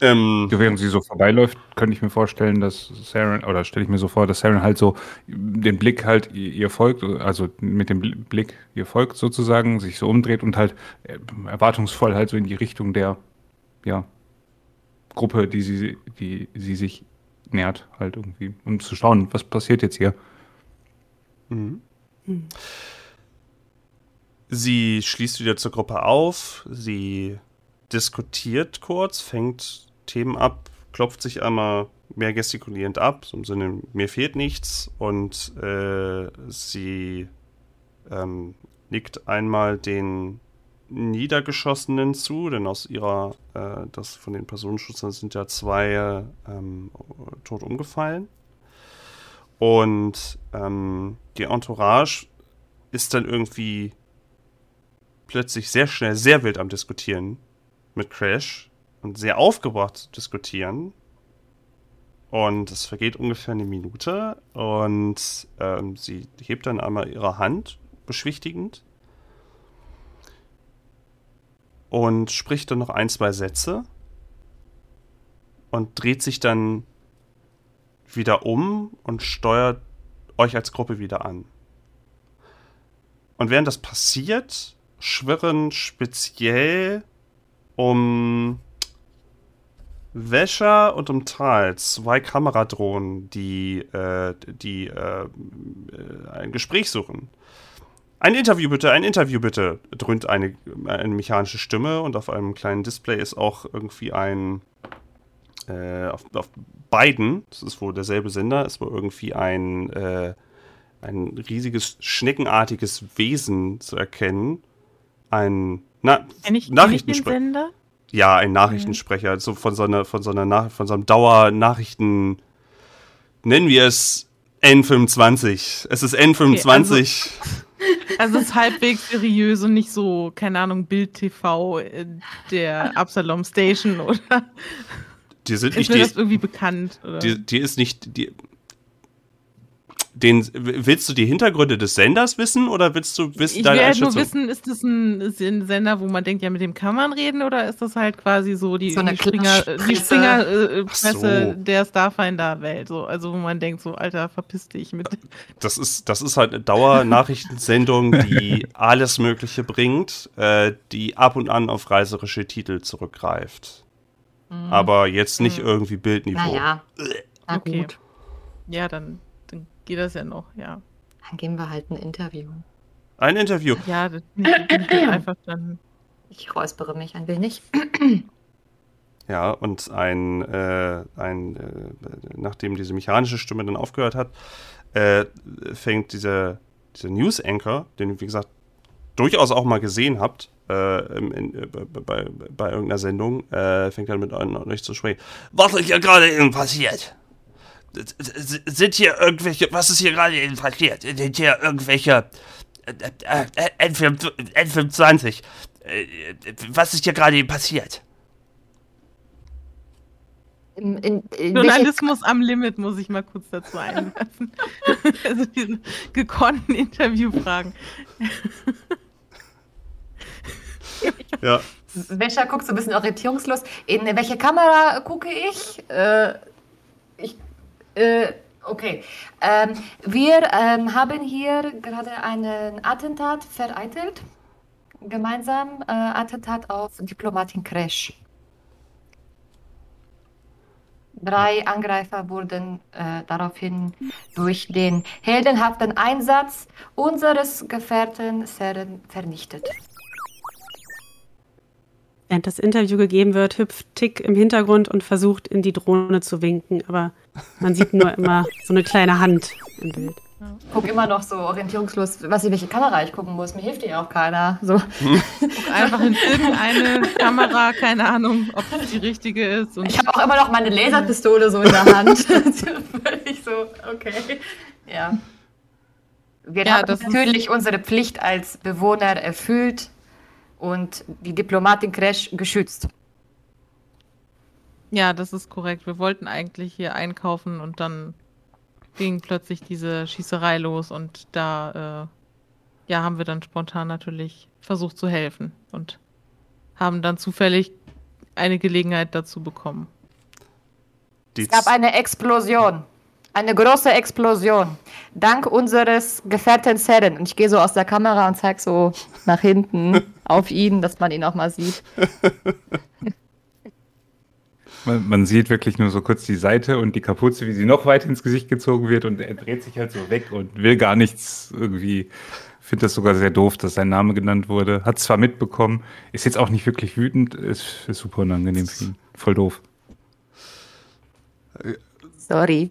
Ähm, während sie so vorbeiläuft, könnte ich mir vorstellen, dass Saren, oder stelle ich mir so vor, dass Saren halt so den Blick halt ihr, folgt, also mit dem Bl- Blick ihr folgt sozusagen, sich so umdreht und halt äh, erwartungsvoll halt so in die Richtung der, ja, Gruppe, die sie, die sie sich nähert, halt irgendwie, um zu schauen, was passiert jetzt hier. Mhm. Sie schließt wieder zur Gruppe auf, sie diskutiert kurz, fängt Themen ab, klopft sich einmal mehr gestikulierend ab, so im Sinne, mir fehlt nichts und äh, sie ähm, nickt einmal den Niedergeschossenen zu, denn aus ihrer, äh, das von den Personenschützern sind ja zwei ähm, tot umgefallen. Und ähm, die Entourage ist dann irgendwie plötzlich sehr schnell, sehr wild am Diskutieren mit Crash und sehr aufgebracht zu diskutieren. Und es vergeht ungefähr eine Minute und ähm, sie hebt dann einmal ihre Hand beschwichtigend und spricht dann noch ein, zwei Sätze und dreht sich dann wieder um und steuert euch als Gruppe wieder an. Und während das passiert, schwirren speziell um Wäscher und um Tal zwei Kameradrohnen, die, äh, die äh, ein Gespräch suchen. Ein Interview bitte, ein Interview bitte, dröhnt eine, eine mechanische Stimme und auf einem kleinen Display ist auch irgendwie ein, äh, auf, auf beiden, das ist wohl derselbe Sender, ist wohl irgendwie ein, äh, ein riesiges, schneckenartiges Wesen zu erkennen. Ein Na Nachrichtensprecher. Ja, ein Nachrichtensprecher, so von so einer, von so einer Nach von so einem Dauernachrichten, nennen wir es N25. Es ist N25. Also es ist halbwegs seriös und nicht so, keine Ahnung, Bild TV der Absalom Station oder die sind ist nicht mir die, das irgendwie bekannt? Oder? die, die ist nicht die. Den, willst du die Hintergründe des Senders wissen oder willst du wissen ich deine will halt nur wissen, ist das ein, ist ein Sender, wo man denkt, ja, mit dem kann man reden oder ist das halt quasi so die, So die Springer, äh, die Klatschpresse. Springer äh, Ach so. Presse der Starfinder-Welt? So, also wo man denkt, so, Alter, verpiss dich mit. Das ist, das ist halt eine Dauernachrichtensendung, die alles Mögliche bringt, äh, die ab und an auf reiserische Titel zurückgreift. aber jetzt nicht Mhm. irgendwie Bildniveau. Naja. Na Okay. gut. Ja, dann geht das ja noch, ja. Dann geben wir halt ein Interview. Ein Interview. Ja, das bin ich, bin ich einverstanden. Ich räuspere mich ein wenig. Ja, und ein, äh, ein äh, nachdem diese mechanische Stimme dann aufgehört hat, äh, fängt dieser, dieser News Anchor, den ihr, wie gesagt, durchaus auch mal gesehen habt, äh, im- in, äh, bei, bei, bei irgendeiner Sendung, äh, fängt dann mit an euch zu sprechen. Was ist hier gerade eben passiert? Sind hier irgendwelche, was ist hier gerade eben passiert? Sind hier irgendwelche äh, äh, N5, N25? Äh, was ist hier gerade eben passiert? In, in, in Journalismus am Limit muss ich mal kurz dazu einwerfen. also diese gekonnten Interviewfragen. Ja. Wäscher guckt so ein bisschen orientierungslos. In welche Kamera gucke ich? Äh, ich äh, okay. Ähm, wir ähm, haben hier gerade einen Attentat vereitelt. Gemeinsam äh, Attentat auf Diplomatin Crash. Drei Angreifer wurden äh, daraufhin durch den heldenhaften Einsatz unseres Gefährten Seren vernichtet. Während das Interview gegeben wird, hüpft Tick im Hintergrund und versucht in die Drohne zu winken, aber man sieht nur immer so eine kleine Hand im Bild. guck immer noch so orientierungslos, was in welche Kamera ich gucken muss. Mir hilft ja auch keiner. So. Guck einfach in irgendeine Kamera, keine Ahnung, ob es die richtige ist. Und Ich habe auch immer noch meine Laserpistole so in der Hand. Völlig so, okay. Ja. Wir Ja, haben das natürlich unsere Pflicht als Bewohner erfüllt und die Diplomatin Crash geschützt. ja, das ist korrekt. Wir wollten eigentlich hier einkaufen und dann ging plötzlich diese Schießerei los und da äh, ja, haben wir dann spontan natürlich versucht zu helfen und haben dann zufällig eine Gelegenheit dazu bekommen. Die Es gab eine Explosion. Eine große Explosion. Dank unseres Gefährten Seren. Und ich gehe so aus der Kamera und zeige so nach hinten auf ihn, dass man ihn auch mal sieht. Man, man sieht wirklich nur so kurz die Seite und die Kapuze, wie sie noch weiter ins Gesicht gezogen wird und er dreht sich halt so weg und will gar nichts irgendwie. Finde das sogar sehr doof, dass sein Name genannt wurde. Hat zwar mitbekommen, ist jetzt auch nicht wirklich wütend, ist, ist super unangenehm für ihn. Voll doof. Sorry.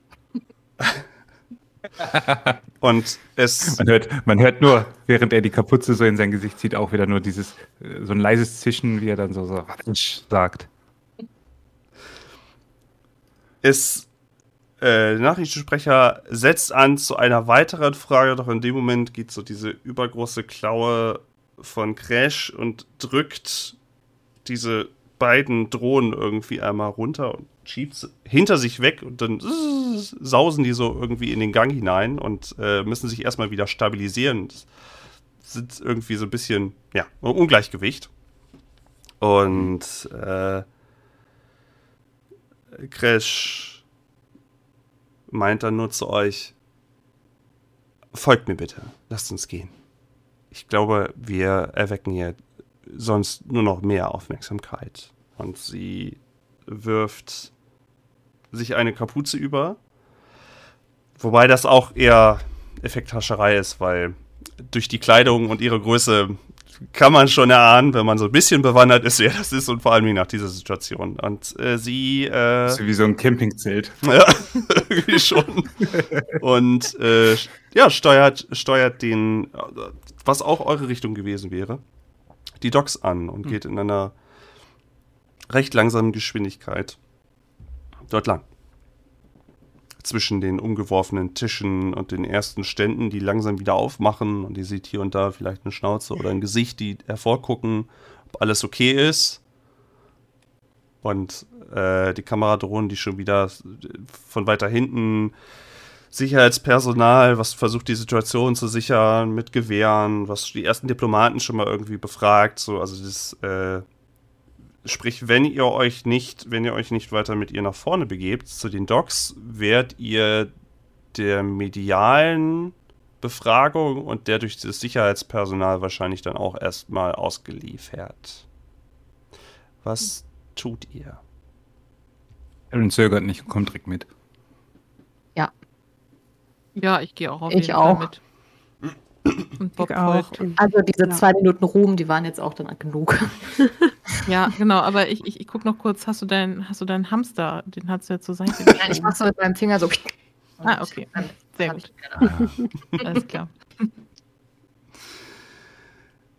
Und es, Man hört, man hört nur, während er die Kapuze so in sein Gesicht zieht, auch wieder nur dieses, äh, so ein leises Zischen, wie er dann so, so sagt. es äh, der Nachrichtensprecher setzt an zu einer weiteren Frage, doch in dem Moment geht so diese übergroße Klaue von Crash und drückt diese beiden Drohnen irgendwie einmal runter und sie hinter sich weg und dann sausen die so irgendwie in den Gang hinein und äh, müssen sich erstmal wieder stabilisieren. Das sind irgendwie so ein bisschen, ja, Ungleichgewicht. Und äh, Crash meint dann nur zu euch, folgt mir bitte, lasst uns gehen. Ich glaube, wir erwecken hier sonst nur noch mehr Aufmerksamkeit. Und sie wirft sich eine Kapuze über, wobei das auch eher Effekthascherei ist, weil durch die Kleidung und ihre Größe kann man schon erahnen, wenn man so ein bisschen bewandert ist, wer das ist und vor allem nach dieser Situation. Und äh, sie äh, ist wie so ein Campingzelt. ja, irgendwie schon. Und äh, ja, steuert, steuert den, was auch eure Richtung gewesen wäre, die Docks an und geht in einer recht langsamen Geschwindigkeit dort lang. Zwischen den umgeworfenen Tischen und den ersten Ständen, die langsam wieder aufmachen und ihr seht hier und da vielleicht eine Schnauze oder ein Gesicht, die hervorgucken, ob alles okay ist. Und äh, die Kameradrohnen, die schon wieder von weiter hinten Sicherheitspersonal, was versucht, die Situation zu sichern mit Gewehren, was die ersten Diplomaten schon mal irgendwie befragt. So, also das, äh, sprich, wenn ihr euch nicht, wenn ihr euch nicht weiter mit ihr nach vorne begebt zu den Docks, werdet ihr der medialen Befragung und der durch das Sicherheitspersonal wahrscheinlich dann auch erstmal ausgeliefert. Was tut ihr? Aaron zögert nicht und kommt direkt mit. Ja, ich gehe auch auf Ich jeden auch. Fall mit. Und Bob Ich auch. folgt. Also diese Ja. zwei Minuten Ruhm, die waren jetzt auch dann genug. Ja, genau, aber ich, ich, ich gucke noch kurz, hast du deinen hast du deinen Hamster, den hast du ja zur Seite Nein, ich mach so mit meinem Finger so. Ah, okay. Sehr gut. Alles klar.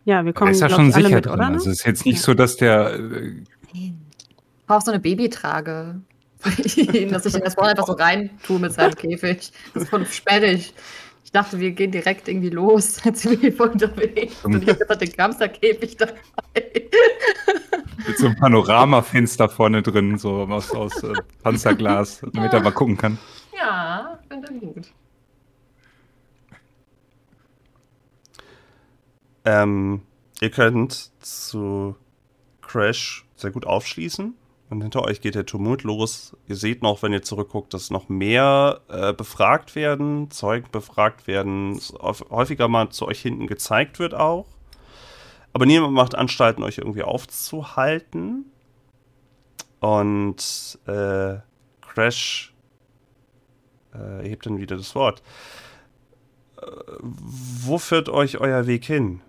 ja, wir kommen ist ja schon sicher mit, drin. oder? Also es ist jetzt nicht so, dass der. äh, Ich brauche so eine Babytrage. dass ich den das Wort einfach so rein tue mit seinem Käfig. Das ist voll sperrig. Ich dachte, wir gehen direkt irgendwie los. Jetzt sind wir voll unterwegs. Und ich habe den Hamsterkäfig dabei. mit so einem Panoramafenster vorne drin, so aus, aus äh, Panzerglas, damit er mal gucken kann. Ja, finde ich gut. Ähm, ihr könnt zu Crash sehr gut aufschließen. Und hinter euch geht der Tumult los. Ihr seht noch, wenn ihr zurückguckt, dass noch mehr äh, befragt werden, Zeugen befragt werden, häufiger mal zu euch hinten gezeigt wird auch. Aber niemand macht Anstalten, euch irgendwie aufzuhalten. Und äh, Crash äh, hebt dann wieder das Wort. Äh, wo führt euch euer Weg hin?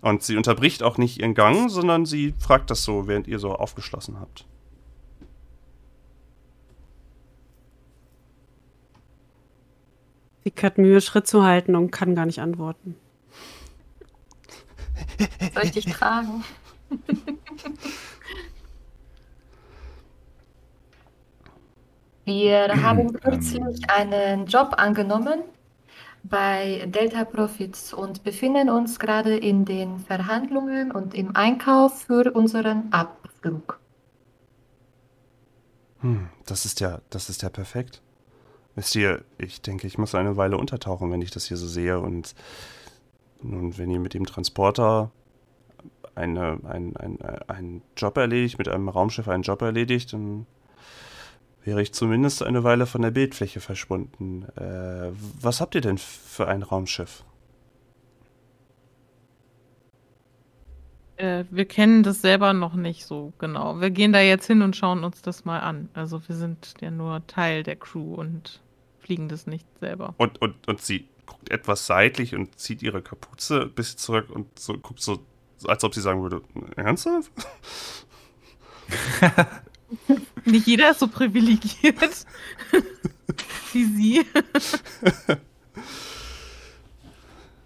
Und sie unterbricht auch nicht ihren Gang, sondern sie fragt das so, während ihr so aufgeschlossen habt. Sie hat Mühe, Schritt zu halten und kann gar nicht antworten. Soll ich dich tragen? Wir haben kürzlich einen Job angenommen bei Delta Profits und befinden uns gerade in den Verhandlungen und im Einkauf für unseren Abflug. Hm, das ist ja, das ist ja perfekt. Wisst ihr, ich denke, ich muss eine Weile untertauchen, wenn ich das hier so sehe. Und nun, wenn ihr mit dem Transporter eine, ein, ein, einen Job erledigt, mit einem Raumschiff einen Job erledigt, dann wäre ich zumindest eine Weile von der Bildfläche verschwunden. Äh, was habt ihr denn für ein Raumschiff? Äh, wir kennen das selber noch nicht so genau. Wir gehen da jetzt hin und schauen uns das mal an. Also wir sind ja nur Teil der Crew und fliegen das nicht selber. Und, und, und sie guckt etwas seitlich und zieht ihre Kapuze ein bisschen zurück und so guckt so, als ob sie sagen würde, ernsthaft? Nicht jeder ist so privilegiert wie sie.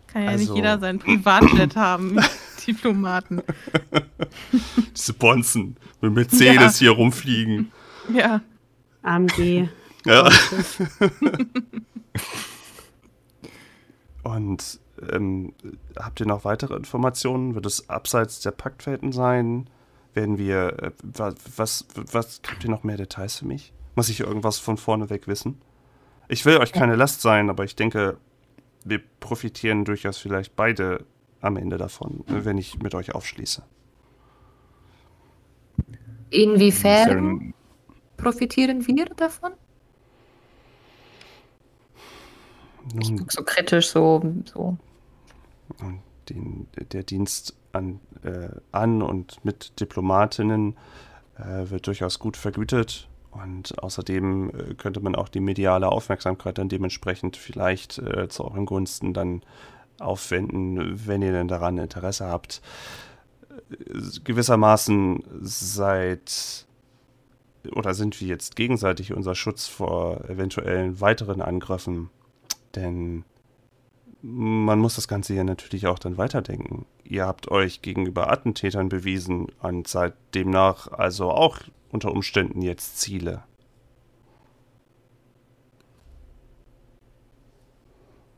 Kann ja Also- nicht jeder sein Privatjet haben. Diplomaten. Diese Bonzen mit Mercedes hier rumfliegen. Ja. AMG. Ja. Und ähm, habt ihr noch weitere Informationen? Wird es abseits der Paktfelden sein? Werden wir, äh, wa- was, was, habt ihr noch mehr Details für mich? Muss ich irgendwas von vorne weg wissen? Ich will euch keine Last sein, aber ich denke, wir profitieren durchaus vielleicht beide am Ende davon, wenn ich mit euch aufschließe. Inwiefern profitieren wir davon? Nun, So kritisch, so. so. Und den, der Dienst an, äh, an und mit Diplomatinnen äh, wird durchaus gut vergütet. Und außerdem äh, könnte man auch die mediale Aufmerksamkeit dann dementsprechend vielleicht äh, zu euren Gunsten dann aufwenden, wenn ihr denn daran Interesse habt. Äh, Gewissermaßen seid oder sind wir jetzt gegenseitig unser Schutz vor eventuellen weiteren Angriffen. Denn man muss das Ganze ja natürlich auch dann weiterdenken. Ihr habt euch gegenüber Attentätern bewiesen und seid demnach also auch unter Umständen jetzt Ziele.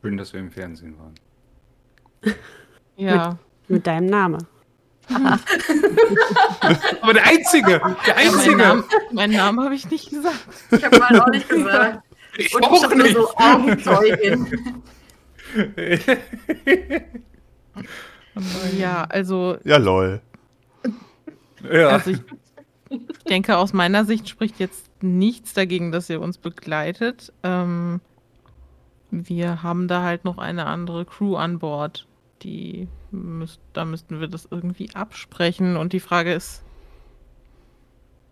Schön, dass wir im Fernsehen waren. Ja. Mit deinem Namen. Aber der Einzige! Der Meinen Namen, meinen Namen habe ich nicht gesagt. Ich habe mal auch nicht gesagt. Ich Und ich habe nur so Augenzeugin. Ja, also, Ja, lol. ja. also ich denke, aus meiner Sicht spricht jetzt nichts dagegen, dass ihr uns begleitet. Ähm, wir haben da halt noch eine andere Crew an Bord. Die müsst, da müssten wir das irgendwie absprechen. Und die Frage ist,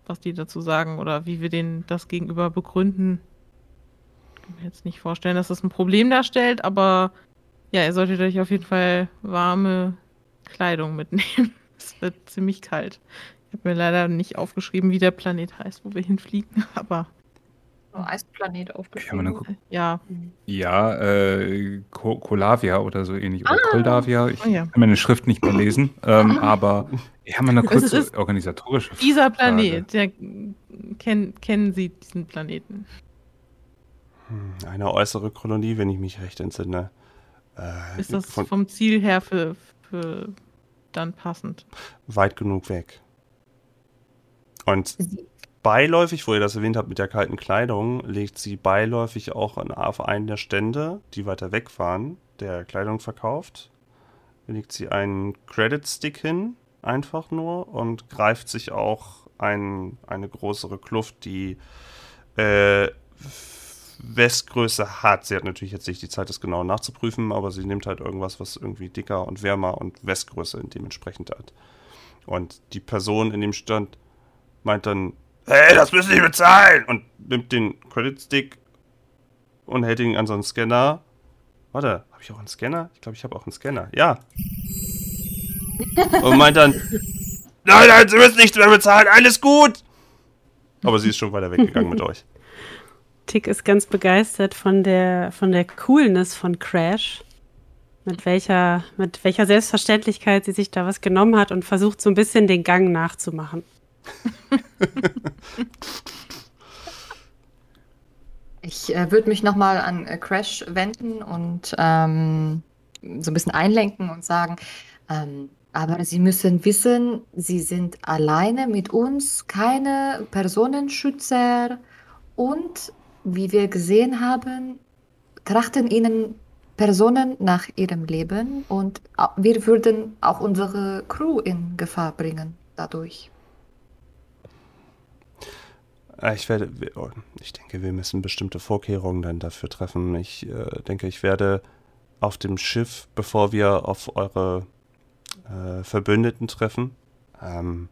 was die dazu sagen oder wie wir denen das gegenüber begründen. Ich kann mir jetzt nicht vorstellen, dass das ein Problem darstellt, aber ja, ihr solltet euch auf jeden Fall warme Kleidung mitnehmen. Es wird ziemlich kalt. Ich habe mir leider nicht aufgeschrieben, wie der Planet heißt, wo wir hinfliegen, aber So, Eisplanet aufgeschrieben. ja. Ja, äh, Ko Kolavia oder so ähnlich. Oder Ah. Koldavia. Ich Oh ja. kann meine Schrift nicht mehr lesen. Ähm, aber ich habe mal eine kurze organisatorische Dieser Frage. Planet, der kenn, kennen Sie diesen Planeten? Hm, Eine äußere Kolonie, wenn ich mich recht entsinne. Äh, Ist das von vom Ziel her für, für dann passend? weit genug weg. Und beiläufig, wo ihr das erwähnt habt mit der kalten Kleidung, legt sie beiläufig auch an, auf einen der Stände, die weiter weg waren, der Kleidung verkauft. Legt sie einen Credit Stick hin, einfach nur, und greift sich auch ein, eine größere Kluft, die äh, Westgröße hat. Sie hat natürlich jetzt nicht die Zeit, das genau nachzuprüfen, aber sie nimmt halt irgendwas, was irgendwie dicker und wärmer und Westgröße dementsprechend hat. Und die Person in dem Stand meint dann, hey, das müssen Sie bezahlen! Und nimmt den Credit Stick und hält ihn an so einen Scanner. Warte, habe ich auch einen Scanner? Ich glaube, ich habe auch einen Scanner. Ja. und meint dann, nein, nein, Sie müssen nichts mehr bezahlen, alles gut! Aber sie ist schon weiter weggegangen mit euch. Tick ist ganz begeistert von der, von der Coolness von Crash. Mit welcher, mit welcher Selbstverständlichkeit sie sich da was genommen hat und versucht so ein bisschen den Gang nachzumachen. Ich äh, würde mich nochmal an äh, Crash wenden und ähm, so ein bisschen einlenken und sagen, ähm, aber Sie müssen wissen, Sie sind alleine mit uns, keine Personenschützer und wie wir gesehen haben, trachten Ihnen Personen nach ihrem Leben und wir würden auch unsere Crew in Gefahr bringen dadurch. Äh, Ich werde, oh, ich denke, wir müssen bestimmte Vorkehrungen dann dafür treffen. Ich äh, denke, ich werde auf dem Schiff, bevor wir auf eure äh, Verbündeten treffen, ähm,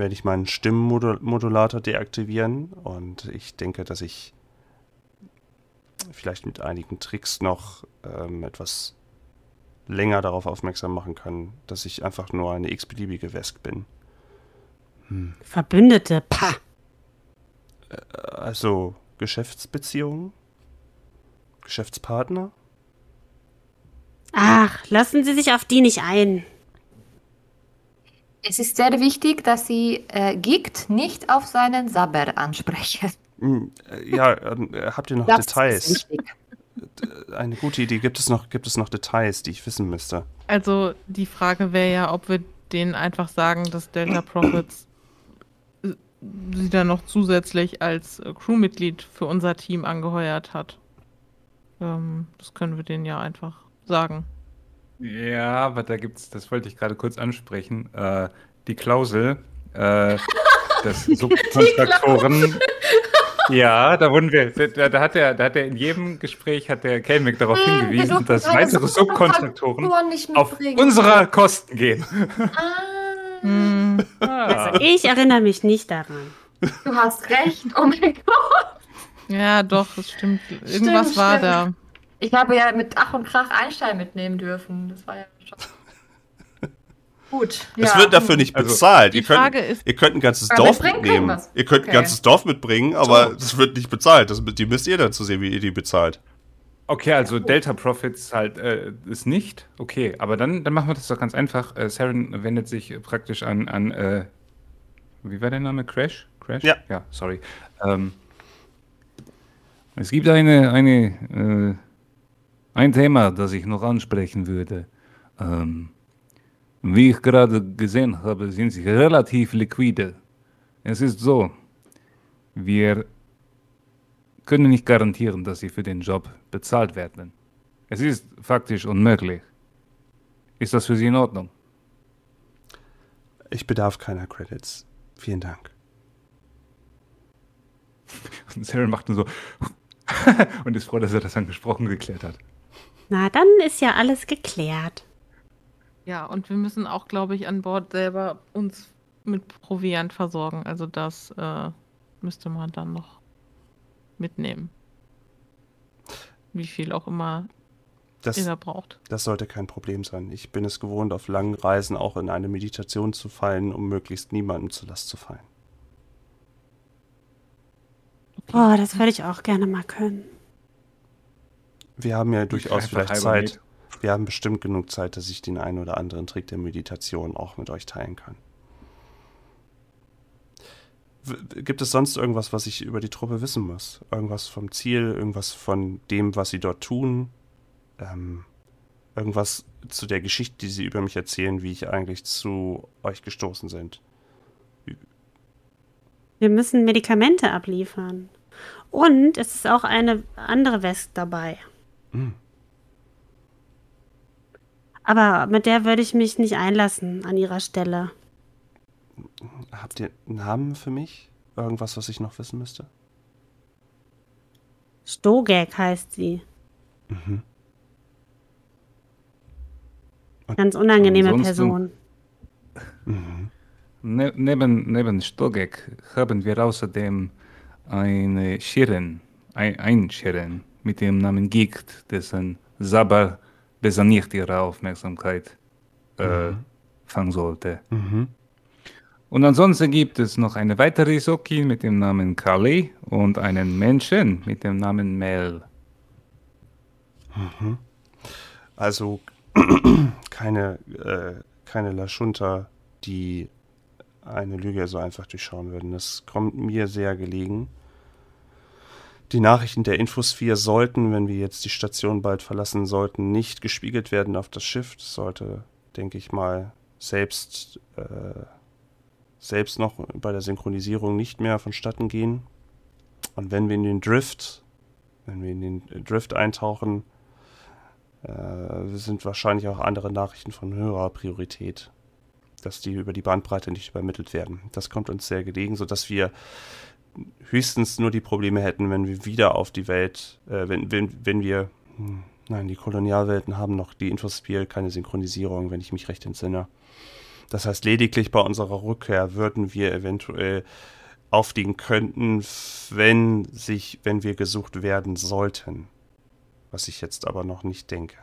werde ich meinen Stimmenmodulator deaktivieren und ich denke, dass ich vielleicht mit einigen Tricks noch ähm, etwas länger darauf aufmerksam machen kann, dass ich einfach nur eine x-beliebige Wesk bin. Verbündete, pah! Also Geschäftsbeziehungen? Geschäftspartner? Ach, lassen Sie sich auf die nicht ein. Es ist sehr wichtig, dass Sie äh, Gikt nicht auf seinen Sabber ansprechen. Hm, äh, ja, ähm, äh, habt ihr noch Das ist Details? wichtig. Äh, Eine gute Idee. Gibt es noch, gibt es noch Details, die ich wissen müsste? Also die Frage wäre ja, ob wir denen einfach sagen, dass Delta Profits äh, sie dann noch zusätzlich als Crewmitglied für unser Team angeheuert hat. Ähm, das können wir denen ja einfach sagen. Ja, aber da gibt's, das wollte ich gerade kurz ansprechen, äh, die Klausel, äh, dass Subkontraktoren. Ja, da wurden wir, da, da hat er, da hat er in jedem Gespräch hat der Kelmick darauf Hm, hingewiesen, dass weitere Subkontraktoren nicht auf unserer Kosten gehen. Ah, Hm, Ah. Ich erinnere mich nicht daran. du hast recht. Oh mein Gott. ja, doch, das stimmt. Irgendwas Stimmt, war stimmt. da. Ich habe ja mit Ach und Krach Einstein mitnehmen dürfen. Das war ja schon. Gut. Es ja. wird dafür nicht Also, bezahlt. die Ihr könnt, Frage ist- ihr könnt ein ganzes Dorf mitnehmen. Ihr könnt ein Okay. ganzes Dorf mitbringen, aber So. das wird nicht bezahlt. Das, die müsst ihr dann zu sehen, wie ihr die bezahlt. Okay, also Delta Profits halt äh, ist nicht. Okay, aber dann, dann machen wir das doch ganz einfach. Äh, Saren wendet sich praktisch an, an äh, wie war der Name? Crash? Crash? Ja. Ja, sorry. Ähm, es gibt eine, eine, äh, ein Thema, das ich noch ansprechen würde. Ähm, wie ich gerade gesehen habe, sind sie relativ liquide. Es ist so, wir können nicht garantieren, dass sie für den Job bezahlt werden. Es ist faktisch unmöglich. Ist das für Sie in Ordnung? Ich bedarf keiner Credits. Vielen Dank. Und Sarah macht nur so und ist froh, dass er das angesprochen geklärt hat. Na, dann ist ja alles geklärt. Ja, und wir müssen auch, glaube ich, an Bord selber uns mit Proviant versorgen. Also das äh, müsste man dann noch mitnehmen. Wie viel auch immer Das, ihr da braucht. das sollte kein Problem sein. Ich bin es gewohnt, auf langen Reisen auch in eine Meditation zu fallen, um möglichst niemandem zur Last zu fallen. Oh, das würde ich auch gerne mal können. Wir haben ja durchaus vielleicht. Zeit. Wir haben bestimmt genug Zeit, dass ich den einen oder anderen Trick der Meditation auch mit euch teilen kann. W- Gibt es sonst irgendwas, was ich über die Truppe wissen muss? Irgendwas vom Ziel, irgendwas von dem, was sie dort tun? Ähm, irgendwas zu der Geschichte, die sie über mich erzählen, wie ich eigentlich zu euch gestoßen sind? Wir müssen Medikamente abliefern. Und es ist auch eine andere West dabei. Hm. Aber mit der würde ich mich nicht einlassen an ihrer Stelle. Habt ihr einen Namen für mich? Irgendwas, was ich noch wissen müsste? Stogek heißt sie. Mhm. Ganz unangenehme Person. Mhm. Ne neben, neben Stogek haben wir außerdem eine Schirin, ein, ein Schirin mit dem Namen Gicht, dessen Saber besser nicht ihre Aufmerksamkeit äh, fangen sollte. Mhm. Und ansonsten gibt es noch eine weitere Soki mit dem Namen Kali und einen Menschen mit dem Namen Mel. Also keine, äh, keine Lashunta, die eine Lüge so einfach durchschauen würden. Das kommt mir sehr gelegen. Die Nachrichten der Infosphere sollten, wenn wir jetzt die Station bald verlassen sollten, nicht gespiegelt werden auf das Schiff. Das sollte, denke ich mal, selbst, äh, selbst noch bei der Synchronisierung nicht mehr vonstatten gehen. Und wenn wir in den Drift, wenn wir in den Drift eintauchen, äh, sind wahrscheinlich auch andere Nachrichten von höherer Priorität, dass die über die Bandbreite nicht übermittelt werden. Das kommt uns sehr gelegen, sodass wir höchstens nur die Probleme hätten, wenn wir wieder auf die Welt, äh, wenn, wenn, wenn wir, hm, nein, die Kolonialwelten haben noch die Infospiel keine Synchronisierung, wenn ich mich recht entsinne. Das heißt, lediglich bei unserer Rückkehr würden wir eventuell auffliegen könnten, wenn sich, wenn wir gesucht werden sollten. Was ich jetzt aber noch nicht denke.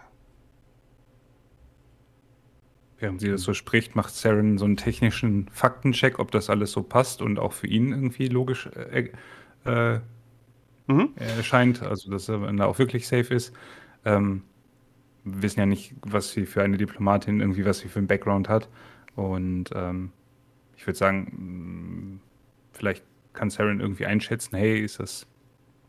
Während sie das so spricht, macht Saren so einen technischen Faktencheck, ob das alles so passt und auch für ihn irgendwie logisch äh, äh, Mhm. erscheint, also dass er da auch wirklich safe ist. Ähm, wir wissen ja nicht, was sie für eine Diplomatin, irgendwie was sie für einen Background hat. Und ähm, ich würde sagen, vielleicht kann Saren irgendwie einschätzen, hey, ist das,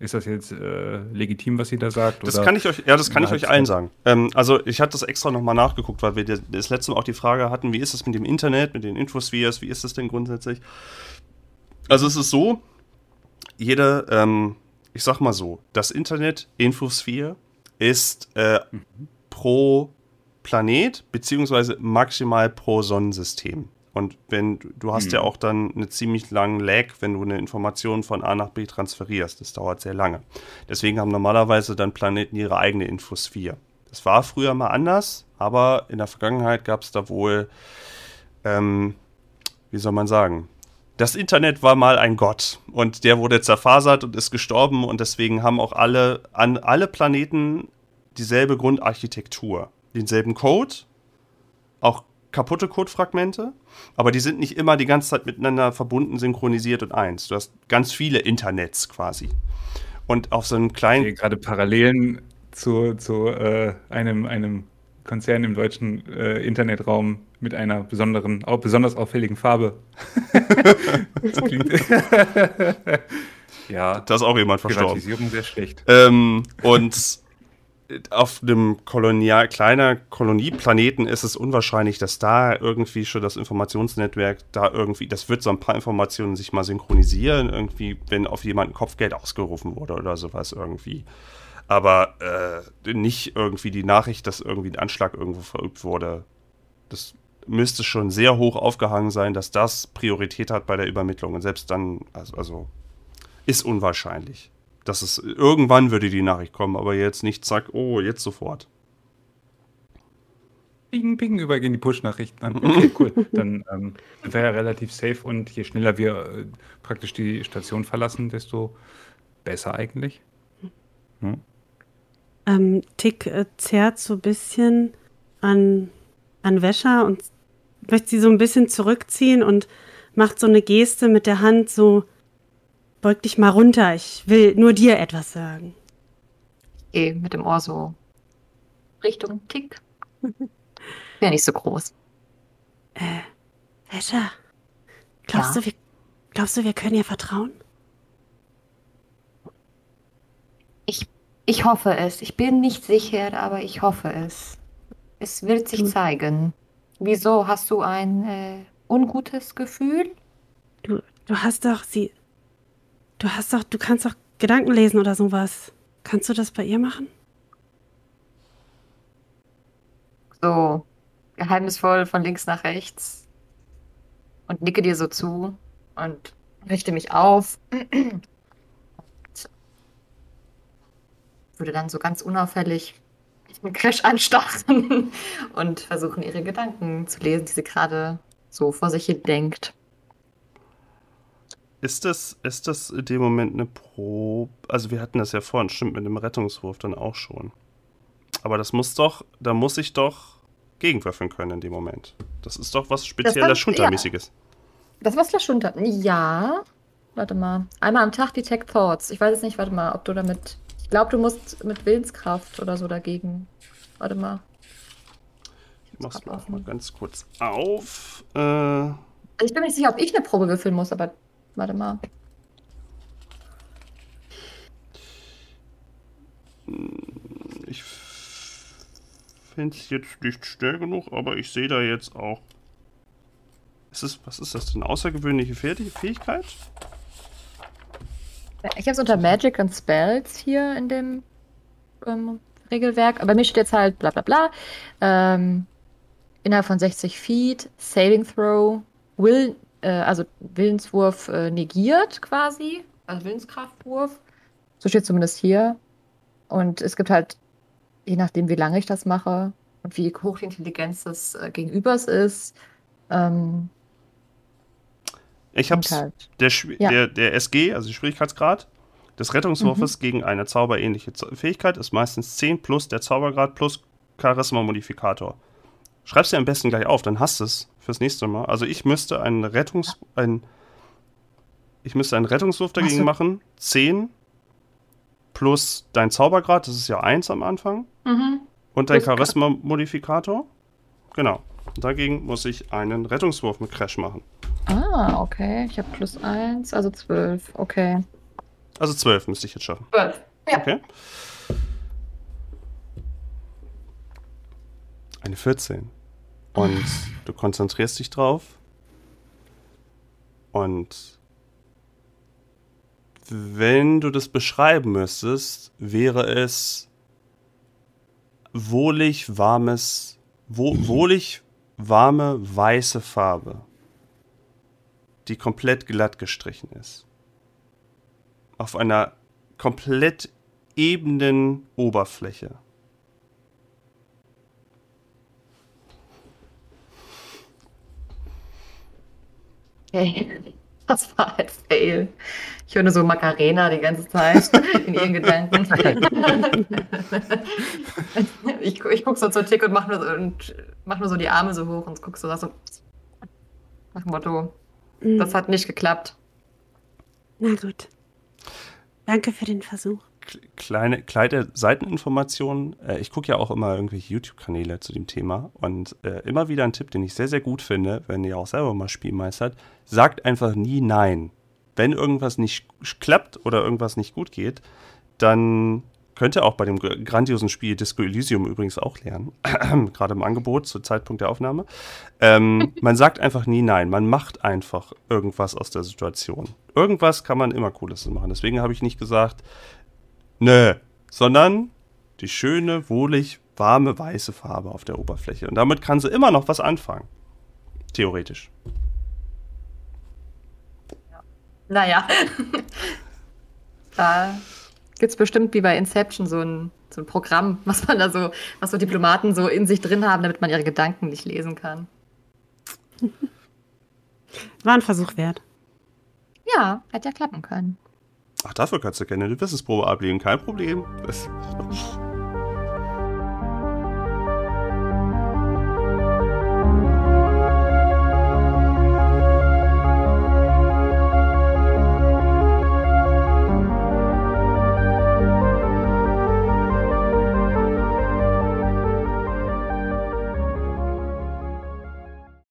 ist das jetzt äh, legitim, was sie da sagt? Das oder- kann ich euch, ja, das kann ich euch allen sagen. Ähm, also ich hatte das extra nochmal nachgeguckt, weil wir das, das letzte Mal auch die Frage hatten, wie ist es mit dem Internet, mit den Infospheres, wie ist es denn grundsätzlich? Also es ist so, jede, ähm, ich sag mal so, das Internet, Infosphere, ist äh, pro Planet, beziehungsweise maximal pro Sonnensystem. Und wenn du, hast Hm. ja auch dann eine ziemlich langen Lag, wenn du eine Information von A nach B transferierst. Das dauert sehr lange. Deswegen haben normalerweise dann Planeten ihre eigene Infosphäre. Das war früher mal anders, aber in der Vergangenheit gab es da wohl, ähm, wie soll man sagen, das Internet war mal ein Gott und der wurde zerfasert und ist gestorben und deswegen haben auch alle, an alle Planeten dieselbe Grundarchitektur, denselben Code, auch kaputte Codefragmente, aber die sind nicht immer die ganze Zeit miteinander verbunden, synchronisiert und eins. Du hast ganz viele Internets quasi. Und auf so einem Ich kleinen sehe gerade Parallelen zu, zu äh, einem, einem Konzern im deutschen äh, Internetraum mit einer besonderen, auch besonders auffälligen Farbe. das klingt ja, Da ist auch jemand verstorben. Privatisierung sehr schlecht. Ähm, und auf einem Kolonial, kleiner Kolonieplaneten ist es unwahrscheinlich, dass da irgendwie schon das Informationsnetzwerk da irgendwie, das wird so ein paar Informationen sich mal synchronisieren, irgendwie, wenn auf jemanden Kopfgeld ausgerufen wurde oder sowas irgendwie. Aber äh, nicht irgendwie die Nachricht, dass irgendwie ein Anschlag irgendwo verübt wurde. Das müsste schon sehr hoch aufgehangen sein, dass das Priorität hat bei der Übermittlung. Und selbst dann, also, also ist unwahrscheinlich. Dass es irgendwann würde die Nachricht kommen, aber jetzt nicht zack, oh, jetzt sofort. Bing, bing, übergehen die Push-Nachrichten an. Okay, cool. Dann ähm, wäre ja relativ safe und je schneller wir äh, praktisch die Station verlassen, desto besser eigentlich. Hm? Ähm, Tick äh, zerrt so ein bisschen an, an Wäscher und möchte sie so ein bisschen zurückziehen und macht so eine Geste mit der Hand, so beug dich mal runter, ich will nur dir etwas sagen. Ich gehe mit dem Ohr so Richtung Tick. Wäre nicht so groß. Äh, Wäscher, glaubst, Ja? du, wir, glaubst du, wir können ihr vertrauen? Ich hoffe es. Ich bin nicht sicher, aber ich hoffe es. Es wird sich Du- zeigen. Wieso hast du ein äh, ungutes Gefühl? Du, du hast doch sie. Du hast doch, du kannst doch Gedanken lesen oder sowas. Kannst du das bei ihr machen? So geheimnisvoll von links nach rechts und nicke dir so zu und richte mich auf. Würde dann so ganz unauffällig den Crash anstarren und versuchen, ihre Gedanken zu lesen, die sie gerade so vor sich hin denkt. Ist das, ist das in dem Moment eine Probe? Also wir hatten das ja vorhin, stimmt, mit dem Rettungswurf dann auch schon. Aber das muss doch, da muss ich doch gegenwürfeln können in dem Moment. Das ist doch was speziell war- Schuntermäßiges. Das war Slashunter. Ja. Warte mal. Einmal am Tag Detect Thoughts. Ich weiß jetzt nicht, warte mal, ob du damit. Ich glaube, du musst mit Willenskraft oder so dagegen. Warte mal. Ich mach's mal, mal ganz kurz auf. Äh, Also ich bin mir nicht sicher, ob ich eine Probe würfeln muss, aber warte mal. ich finde es jetzt nicht schnell genug, aber ich sehe da jetzt auch. Ist es, was ist das denn? Außergewöhnliche Fäh- Fähigkeit? Ich habe es unter Magic und Spells hier in dem ähm, Regelwerk. Aber mir steht jetzt halt bla bla bla. Ähm, innerhalb von 60 Feet, Saving Throw, Will, äh, also Willenswurf äh, negiert quasi. Also Willenskraftwurf. So steht zumindest hier. Und es gibt halt, je nachdem, wie lange ich das mache und wie hoch die Intelligenz des äh, Gegenübers ist, ähm, Ich hab's. und halt. Der, Ja. der, der SG, also der Schwierigkeitsgrad des Rettungswurfes gegen eine zauberähnliche Fähigkeit ist meistens 10 plus der Zaubergrad plus Charisma-Modifikator. Schreib's dir am besten gleich auf, dann hast du es fürs nächste Mal. Also ich müsste einen Rettungs... Ein, ich müsste einen Rettungswurf dagegen machen. 10 plus dein Zaubergrad, das ist ja 1 am Anfang. Mhm. Und dein Charisma-Modifikator. Genau. Dagegen muss ich einen Rettungswurf mit Crash machen. Ah, okay. Ich habe plus eins, also zwölf. Okay. Also 12 müsste ich jetzt schaffen. Zwölf. Ja. Okay. Eine 14. Und du konzentrierst dich drauf. Und wenn du das beschreiben müsstest, wäre es wohlig warmes, wo, wohlig warme weiße Farbe, die komplett glatt gestrichen ist. Auf einer komplett ebenen Oberfläche. Okay. Das war halt Fail. Ich höre nur so Macarena die ganze Zeit in ihren Gedanken. ich ich gucke so zur Tick und mache nur, so, und mach nur so die Arme so hoch und guck so, so nach dem Motto, Mhm. das hat nicht geklappt. Na gut. Danke für den Versuch. Kleine, kleine Seiteninformationen. Äh, ich gucke ja auch immer irgendwelche YouTube-Kanäle zu dem Thema und äh, immer wieder ein Tipp, den ich sehr, sehr gut finde, wenn ihr auch selber mal Spiel meistert, sagt einfach nie Nein. Wenn irgendwas nicht klappt oder irgendwas nicht gut geht, dann könnt ihr auch bei dem gr- grandiosen Spiel Disco Elysium übrigens auch lernen, gerade im Angebot zu Zeitpunkt der Aufnahme. Ähm, man sagt einfach nie Nein, man macht einfach irgendwas aus der Situation. Irgendwas kann man immer Cooles machen. Deswegen habe ich nicht gesagt, Nö, sondern die schöne, wohlig, warme, weiße Farbe auf der Oberfläche. Und damit kann sie immer noch was anfangen. Theoretisch. Ja. Naja. da gibt es bestimmt wie bei Inception so ein, so ein Programm, was man da so, was so Diplomaten so in sich drin haben, damit man ihre Gedanken nicht lesen kann. War ein Versuch wert. Ja, hätte ja klappen können. Ach, dafür kannst du keine Wissensprobe ablegen, kein Problem. Das